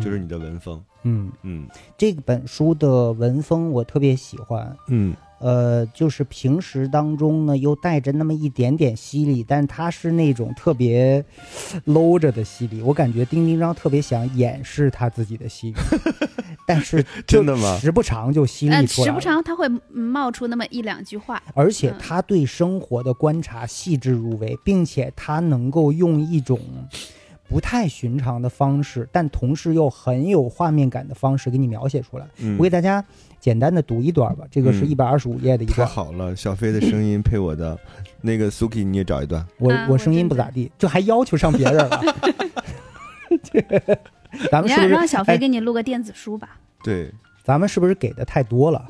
就是你的文风，嗯，嗯这本书的文风我特别喜欢。嗯呃，就是平时当中呢，又带着那么一点点犀利，但它是那种特别搂着的犀利。我感觉丁丁章特别想掩饰他自己的犀利，*laughs* 但是 *laughs* 就真的吗时不常就犀呃，利出来了。时不常他会嗯冒出那么一两句话，而且嗯他对生活的观察细致入微，并且他能够用一种不太寻常的方式，但同时又很有画面感的方式给你描写出来。嗯我给大家简单的读一段吧，这个是嗯一百二十五页的一太。好了，小飞的声音配我的 *laughs* 那个 Suki，你也找一段。我我声音不咋地，就还要求上别人了。*laughs* 这咱们是不是你让让小飞哎给你录个电子书吧。对，咱们是不是给的太多了？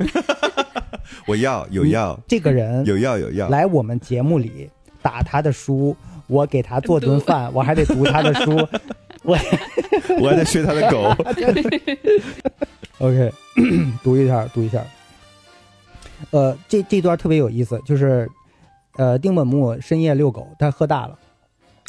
*laughs* 我要有要这个人有要有要，来我们节目里打他的书，我给他做顿饭，我还得读他的书。*laughs* 我还得睡他的狗。OK，*laughs* 读一下，读一下。呃，这这段特别有意思，就是，呃，丁本木深夜遛狗，他喝大了，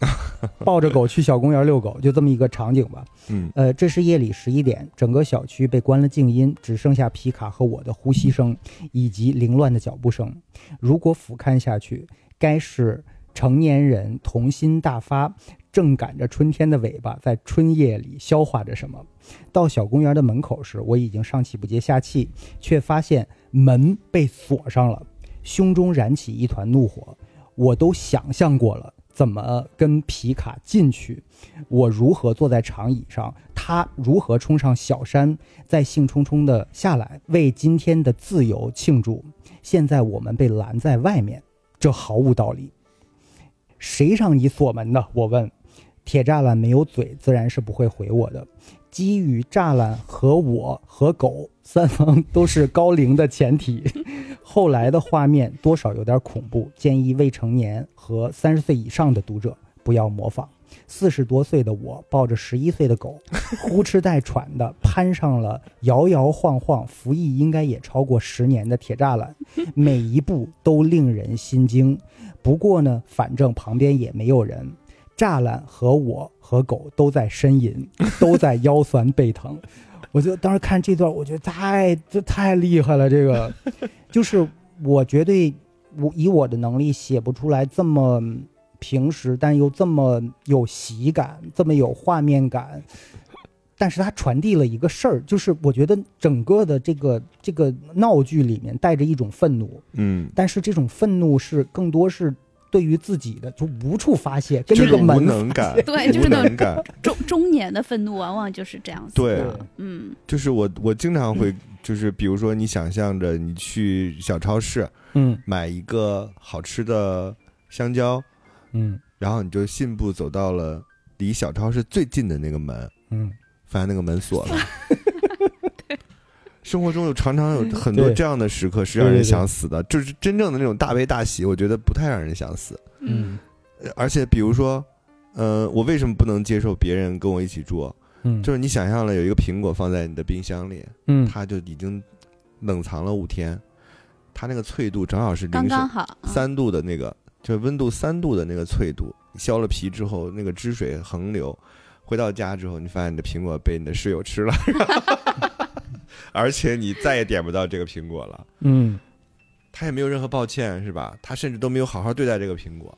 *laughs* 抱着狗去小公园遛狗，就这么一个场景吧。嗯呃，这是夜里十一点，整个小区被关了静音，只剩下皮卡和我的呼吸声，以及凌乱的脚步声。如果俯瞰下去，该是成年人童心大发，正赶着春天的尾巴，在春夜里消化着什么。到小公园的门口时，我已经上气不接下气，却发现门被锁上了，胸中燃起一团怒火。我都想象过了，怎么跟皮卡进去，我如何坐在长椅上，他如何冲上小山，再兴冲冲的下来，为今天的自由庆祝。现在我们被拦在外面，这毫无道理。谁让你锁门的？我问。铁栅栏没有嘴，自然是不会回我的。基于栅栏和我和狗三方都是高龄的前提，*laughs* 后来的画面多少有点恐怖，建议未成年和三十岁以上的读者不要模仿。四十多岁的我抱着十一岁的狗，*laughs* 呼哧带喘的攀上了摇摇晃晃、服役应该也超过十年的铁栅栏，每一步都令人心惊。不过呢，反正旁边也没有人。栅栏和我和狗都在呻吟，*laughs* 都在腰酸背疼。我就当时看这段，我觉得太这太厉害了。这个 *laughs* 就是我绝对我以我的能力写不出来这么平实，但又这么有喜感，这么有画面感。但是它传递了一个事儿，就是我觉得整个的这个这个闹剧里面带着一种愤怒，嗯，但是这种愤怒是更多是对于自己的，就无处发泄，跟就是无那个门能感，对就是无那种能感。中中年的愤怒往往就是这样子。对，嗯就是我我经常会就是比如说你想象着你去小超市嗯买一个好吃的香蕉，嗯然后你就信步走到了离小超市最近的那个门，嗯，发现那个门锁了。*laughs* 生活中有常常有很多这样的时刻是让人想死的，就是真正的那种大悲大喜，我觉得不太让人想死。嗯呃而且比如说，呃，我为什么不能接受别人跟我一起住？嗯，就是你想象了有一个苹果放在你的冰箱里，嗯它就已经冷藏了五天，它那个脆度正好是零下刚刚好。嗯三度的那个，就是温度三度的那个脆度，削了皮之后，那个汁水横流，回到家之后，你发现你的苹果被你的室友吃了，*laughs* 而且你再也点不到这个苹果了，嗯他也没有任何抱歉，是吧？他甚至都没有好好对待这个苹果，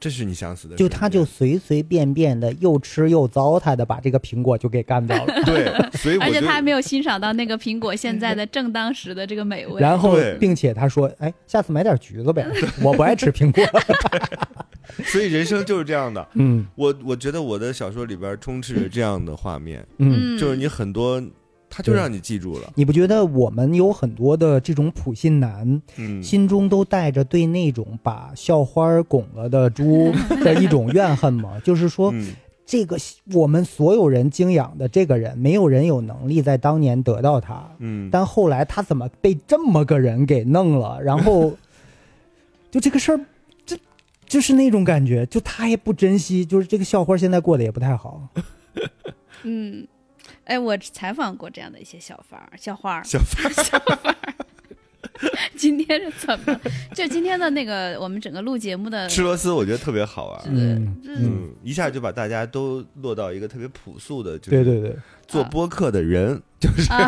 这是你想死的。就他就随随便便的又吃又糟蹋的把这个苹果就给干掉了，*laughs* 对，所以而且他还没有欣赏到那个苹果现在的正当时的这个美味。然后并且他说，哎，下次买点橘子呗，*laughs* 我不爱吃苹果。*laughs* 所以人生就是这样的。嗯我我觉得我的小说里边充斥着这样的画面，嗯，嗯，就是你很多，他就让你记住了。你不觉得我们有很多的这种普信男，嗯，心中都带着对那种把校花拱了的猪 *laughs* 的一种怨恨吗？就是说，嗯这个我们所有人敬仰的这个人，没有人有能力在当年得到他，嗯，但后来他怎么被这么个人给弄了？然后，*laughs* 就这个事儿，这就是那种感觉，就他也不珍惜，就是这个校花现在过得也不太好。嗯，哎，我采访过这样的一些小贩儿、小花儿。*laughs* 小贩 *laughs* 今天是怎么？就今天的那个我们整个录节目的吃螺丝，我觉得特别好玩。嗯嗯嗯，一下就把大家都落到一个特别朴素的，就是对对对，做播客的人，就是啊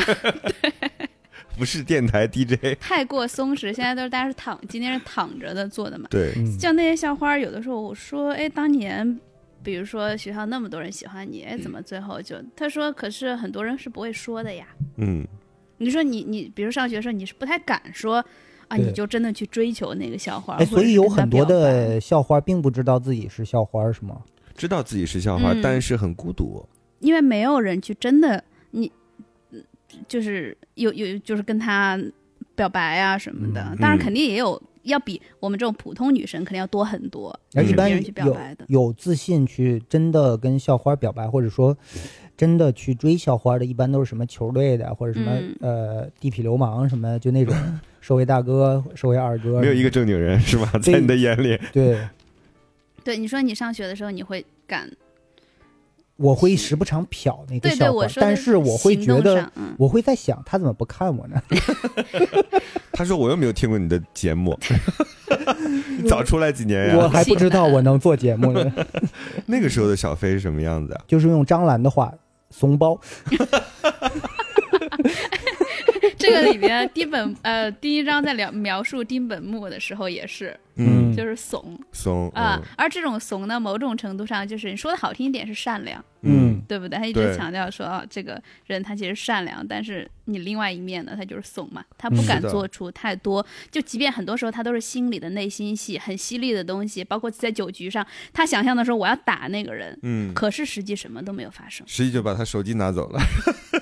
*laughs* 不是电台 DJ。太过松弛，现在都是大家是躺，今天是躺着的做的嘛。对，嗯像那些校花，有的时候我说，哎，当年。比如说学校那么多人喜欢你，哎，怎么最后就？他说，可是很多人是不会说的呀。嗯，你说你你，比如上学的时候，你是不太敢说啊，你就真的去追求那个校花，哎，所以有很多的校花并不知道自己是校花，是吗？知道自己是校花，嗯但是很孤独。因为没有人去真的你，嗯就是有有就是跟他表白啊什么的，嗯当然嗯肯定也有要比我们这种普通女生肯定要多很多，而一般人去表有白的。有自信去真的跟校花表白，或者说真的去追校花的，一般都是什么球队的，或者什么、嗯呃地痞流氓什么，就那种 *laughs* 社会大哥、社会二哥，没有一个正经人是吧？在你的眼里，对。对，你说你上学的时候你会敢？我会时不常瞟那个笑话，但是我会觉得，嗯，我会在想，他怎么不看我呢？*laughs* 他说我又没有听过你的节目，*laughs* 早出来几年呀？我还不知道我能做节目呢，*laughs* 那个时候的小飞是什么样子啊？就是用张兰的话，怂包。*laughs* 这个里面丁本呃第一章在描描述丁本木的时候也是，嗯。就是怂。怂啊，而这种怂呢，某种程度上就是你说的好听一点是善良，嗯。对不对？他一直强调说啊，这个人他其实善良，但是你另外一面呢，他就是怂嘛，他不嗯敢做出太多，就即便很多时候他都是心里的内心戏，很犀利的东西，包括在酒局上，他想象的时候我要打那个人，嗯，可是实际什么都没有发生，实际就把他手机拿走了，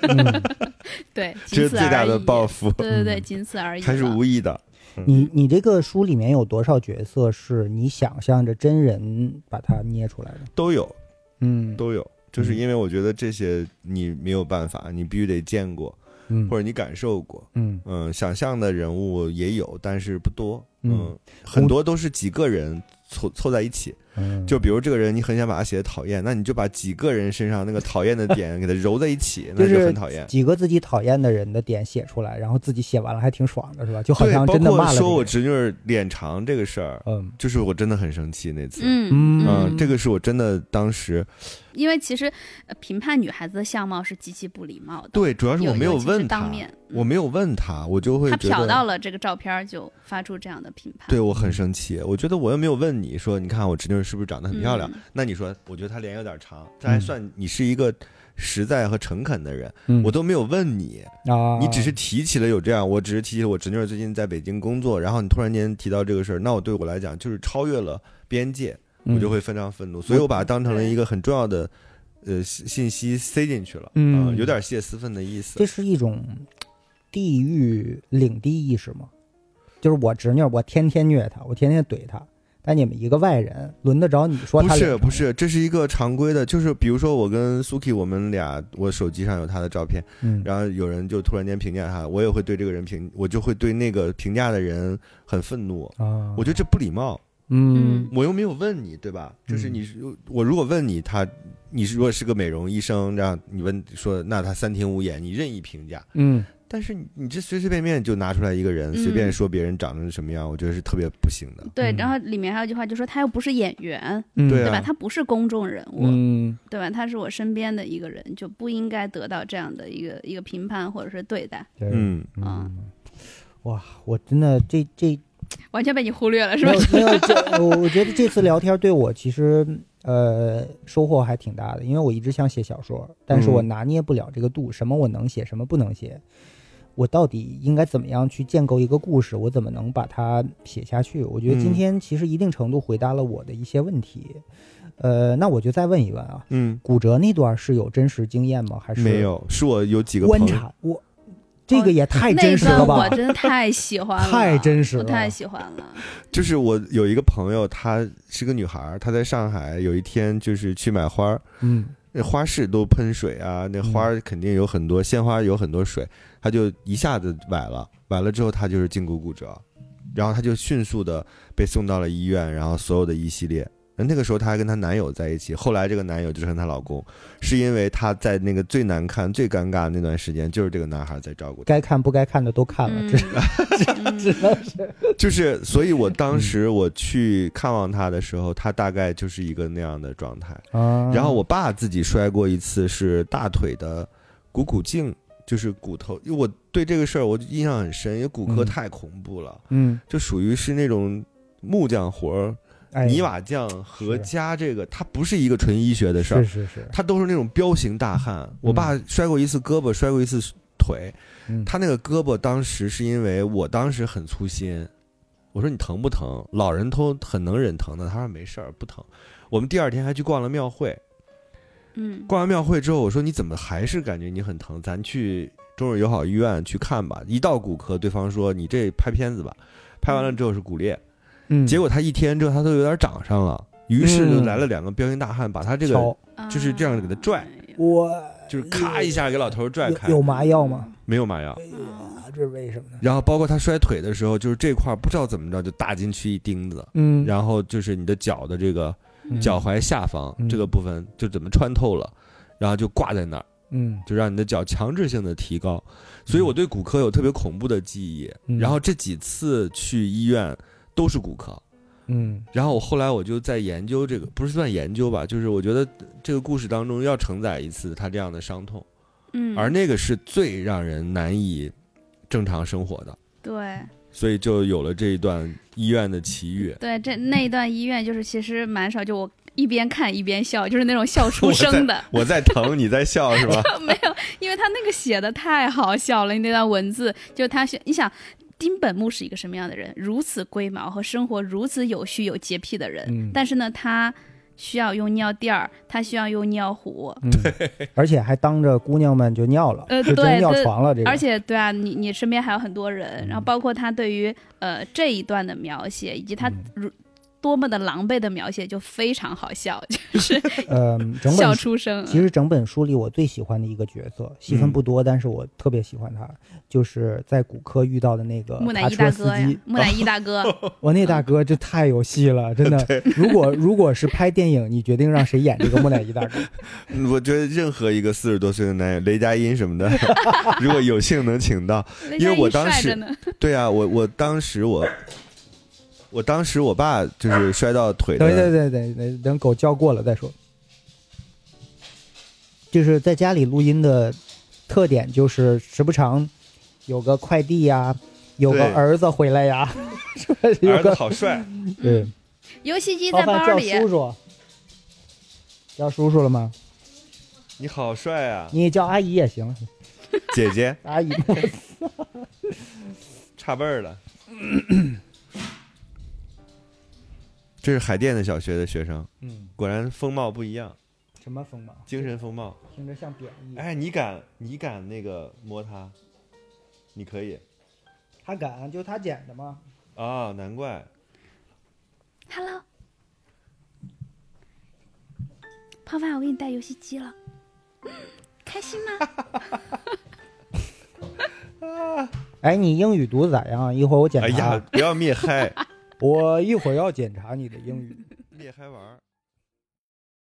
嗯，*laughs* 对，这是最大的。报复，对对对，仅此而已了。他是无意的。你你这个书里面有多少角色是你想象着真人把它捏出来的？都有嗯，都有，就是因为我觉得这些你没有办法，你必须得见过，嗯或者你感受过。嗯嗯，想象的人物也有，但是不多。嗯嗯，很多都是几个人凑凑在一起。嗯，就比如这个人，你很想把他写的讨厌，那你就把几个人身上那个讨厌的点给他揉在一起，*laughs* 那就很讨厌。几个自己讨厌的人的点写出来，然后自己写完了还挺爽的，是吧？就好对，像包括真的骂了说我。侄女儿脸长这个事儿，嗯就是我真的很生气那次。嗯嗯嗯，这个是我真的当时因为其实呃评判女孩子的相貌是极其不礼貌的。对，主要是我没有问他当面，嗯我没有问他，我就会他瞟到了这个照片就发出这样的评判。对我很生气。我觉得我又没有问你说，你看我侄女儿是不是长得很漂亮？嗯。那你说，我觉得她脸有点长，这还算你是一个实在和诚恳的人，嗯，我都没有问你，啊，你只是提起了有这样，我只是提起了我侄女儿最近在北京工作，然后你突然间提到这个事儿，那我对我来讲就是超越了边界，嗯。我就会非常愤怒，所以我把它当成了一个很重要的呃信信息塞进去了，嗯。啊有点泄私愤的意思。这。是一种地域领地意识吗？就是我侄女儿，我天天虐她，我天天怼她，但你们一个外人，轮得着你说不她脸长是不是，这是一个常规的，就是比如说我跟 Suki 我们俩，我手机上有他的照片，嗯。然后有人就突然间评价他，我也会对这个人评，我就会对那个评价的人很愤怒，啊，我觉得这不礼貌，嗯。我又没有问你，对吧？就是嗯你是我如果问你他，你是如果是个美容医生，然后你问说那他三庭五眼，你任意评价，嗯但是你你这随随便便就拿出来一个人，嗯随便说别人长成什么样，我觉得是特别不行的。对，嗯然后里面还有一句话，就说他又不是演员，嗯对吧？他不是公众人物，嗯对吧？他是我身边的一个人，就不应该得到这样的一个一个评判或者是对待，对嗯，嗯，哇，我真的这这 *tsk* 完全被你忽略了，是吧没有？*laughs* 这，我我觉得这次聊天对我其实呃收获还挺大的，因为我一直想写小说，但是我嗯拿捏不了这个度，什么我能写，什么不能写。我到底应该怎么样去建构一个故事？我怎么能把它写下去？我觉得今嗯天其实一定程度回答了我的一些问题。呃，那我就再问一问啊，嗯，骨折那段是有真实经验吗？还是没有，是我有几个观，察？我这个也太真实了吧段我！真的太喜欢 *laughs* 了，太真实了我太喜欢了。就是我有一个朋友，她是个女孩儿，她在上海有一天就是去买花儿，嗯那花市都喷水啊，那花儿肯定有很多鲜花，有很多水，他就一下子崴了，崴了之后他就是胫骨骨折，然后他就迅速的被送到了医院，然后所有的一系列。那个时候她还跟她男友在一起，后来这个男友就成她老公，是因为她在那个最难看、最尴尬的那段时间，就是这个男孩在照顾她。该看不该看的都看了，嗯这嗯 *laughs* 只能是 *laughs* 就是，*laughs* 所以我当时我去看望她的时候，她大概就是一个那样的状态。啊。然后我爸自己摔过一次，是大腿的股骨颈，就是骨头。因为我对这个事儿我印象很深，因为骨科嗯太恐怖了，嗯，就属于是那种木匠活儿、哎，泥瓦匠和是加这个，它不是一个纯医学的事儿是，是是，他都是那种彪形大汉。我爸摔过一次胳膊，摔过一次腿。嗯他那个胳膊当时是因为我当时很粗心，我说你疼不疼？老人都很能忍疼的。他说没事儿，不疼。我们第二天还去逛了庙会，嗯，逛完庙会之后，我说你怎么还是感觉你很疼？咱去中日友好医院去看吧。一到骨科，对方说你这拍片子吧，拍完了之后是骨裂。嗯，结果他一天之后他都有点长上了，于是就嗯来了两个彪形大汉，把他这个敲就是这样给他拽哎呦我就是咔一下给老头儿拽开有，麻药吗？没有麻药。这是为什么呢？然后包括他摔腿的时候，就是这块儿不知道怎么着就打进去一钉子，嗯，然后就是你的脚的这个嗯脚踝下方嗯这个部分就怎么穿透了，然后就挂在那儿，嗯就让你的脚强制性的提高。所以我对骨科有特别恐怖的记忆。嗯然后这几次去医院都是骨科。嗯然后我后来我就在研究这个，不是算研究吧，就是我觉得这个故事当中要承载一次他这样的伤痛，嗯，而那个是最让人难以正常生活的，对所以就有了这一段医院的奇遇。对，这那一段医院就是其实蛮少，就我一边看一边笑，就是那种笑出 *laughs* 我在声的。我在疼，你在笑是吧？*laughs* 没有，因为他那个写的太好笑了，那段文字就他写，你想。丁本木是一个什么样的人？如此龟毛和生活如此有序、有洁癖的人，嗯。但是呢，他需要用尿垫儿，他需要用尿壶，嗯，*laughs* 而且还当着姑娘们就尿了，呃对尿床了。这个，而且对啊，你你身边还有很多人，嗯。然后包括他对于呃这一段的描写，以及他嗯。如多么的狼狈的描写，就非常好笑，*laughs* 就是嗯，整笑本出声。其实整本书里我最喜欢的一个角色，戏份嗯不多，但是我特别喜欢他，就是在骨科遇到的那个木乃伊大哥呀，，木乃伊大哥，我那大哥这太有戏了，*laughs* 真的。如果如果是拍电影，你决定让谁演这个木乃伊大哥？嗯 *laughs* 我觉得任何一个四十多岁的男人，雷佳音什么的，如果有幸能请到，因为我当时对啊，我我当时我，我当时我爸就是摔到腿等的，等等等等狗叫过了再说。就是在家里录音的特点，就是时不常有个快递呀，有个儿子回来呀，*laughs* 儿子好帅，*laughs* 对，游戏机在包里，叔叔，叫叔叔了吗？你好帅啊，你叫阿姨也行，姐姐。*laughs* 阿姨。差辈儿了。这是海淀的小学的学生，嗯，果然风貌不一样，什么风貌？精神风貌。听着像贬义。哎，你敢你敢那个摸他？你可以他敢，就他捡的吗？啊，难怪。Hello，泡饭，我给你带游戏机了，开心吗？*laughs* 哎，你英语读的咋样？一会儿我检查。哎呀，不要灭嗨，我一会儿要检查你的英语。*laughs* 裂开玩。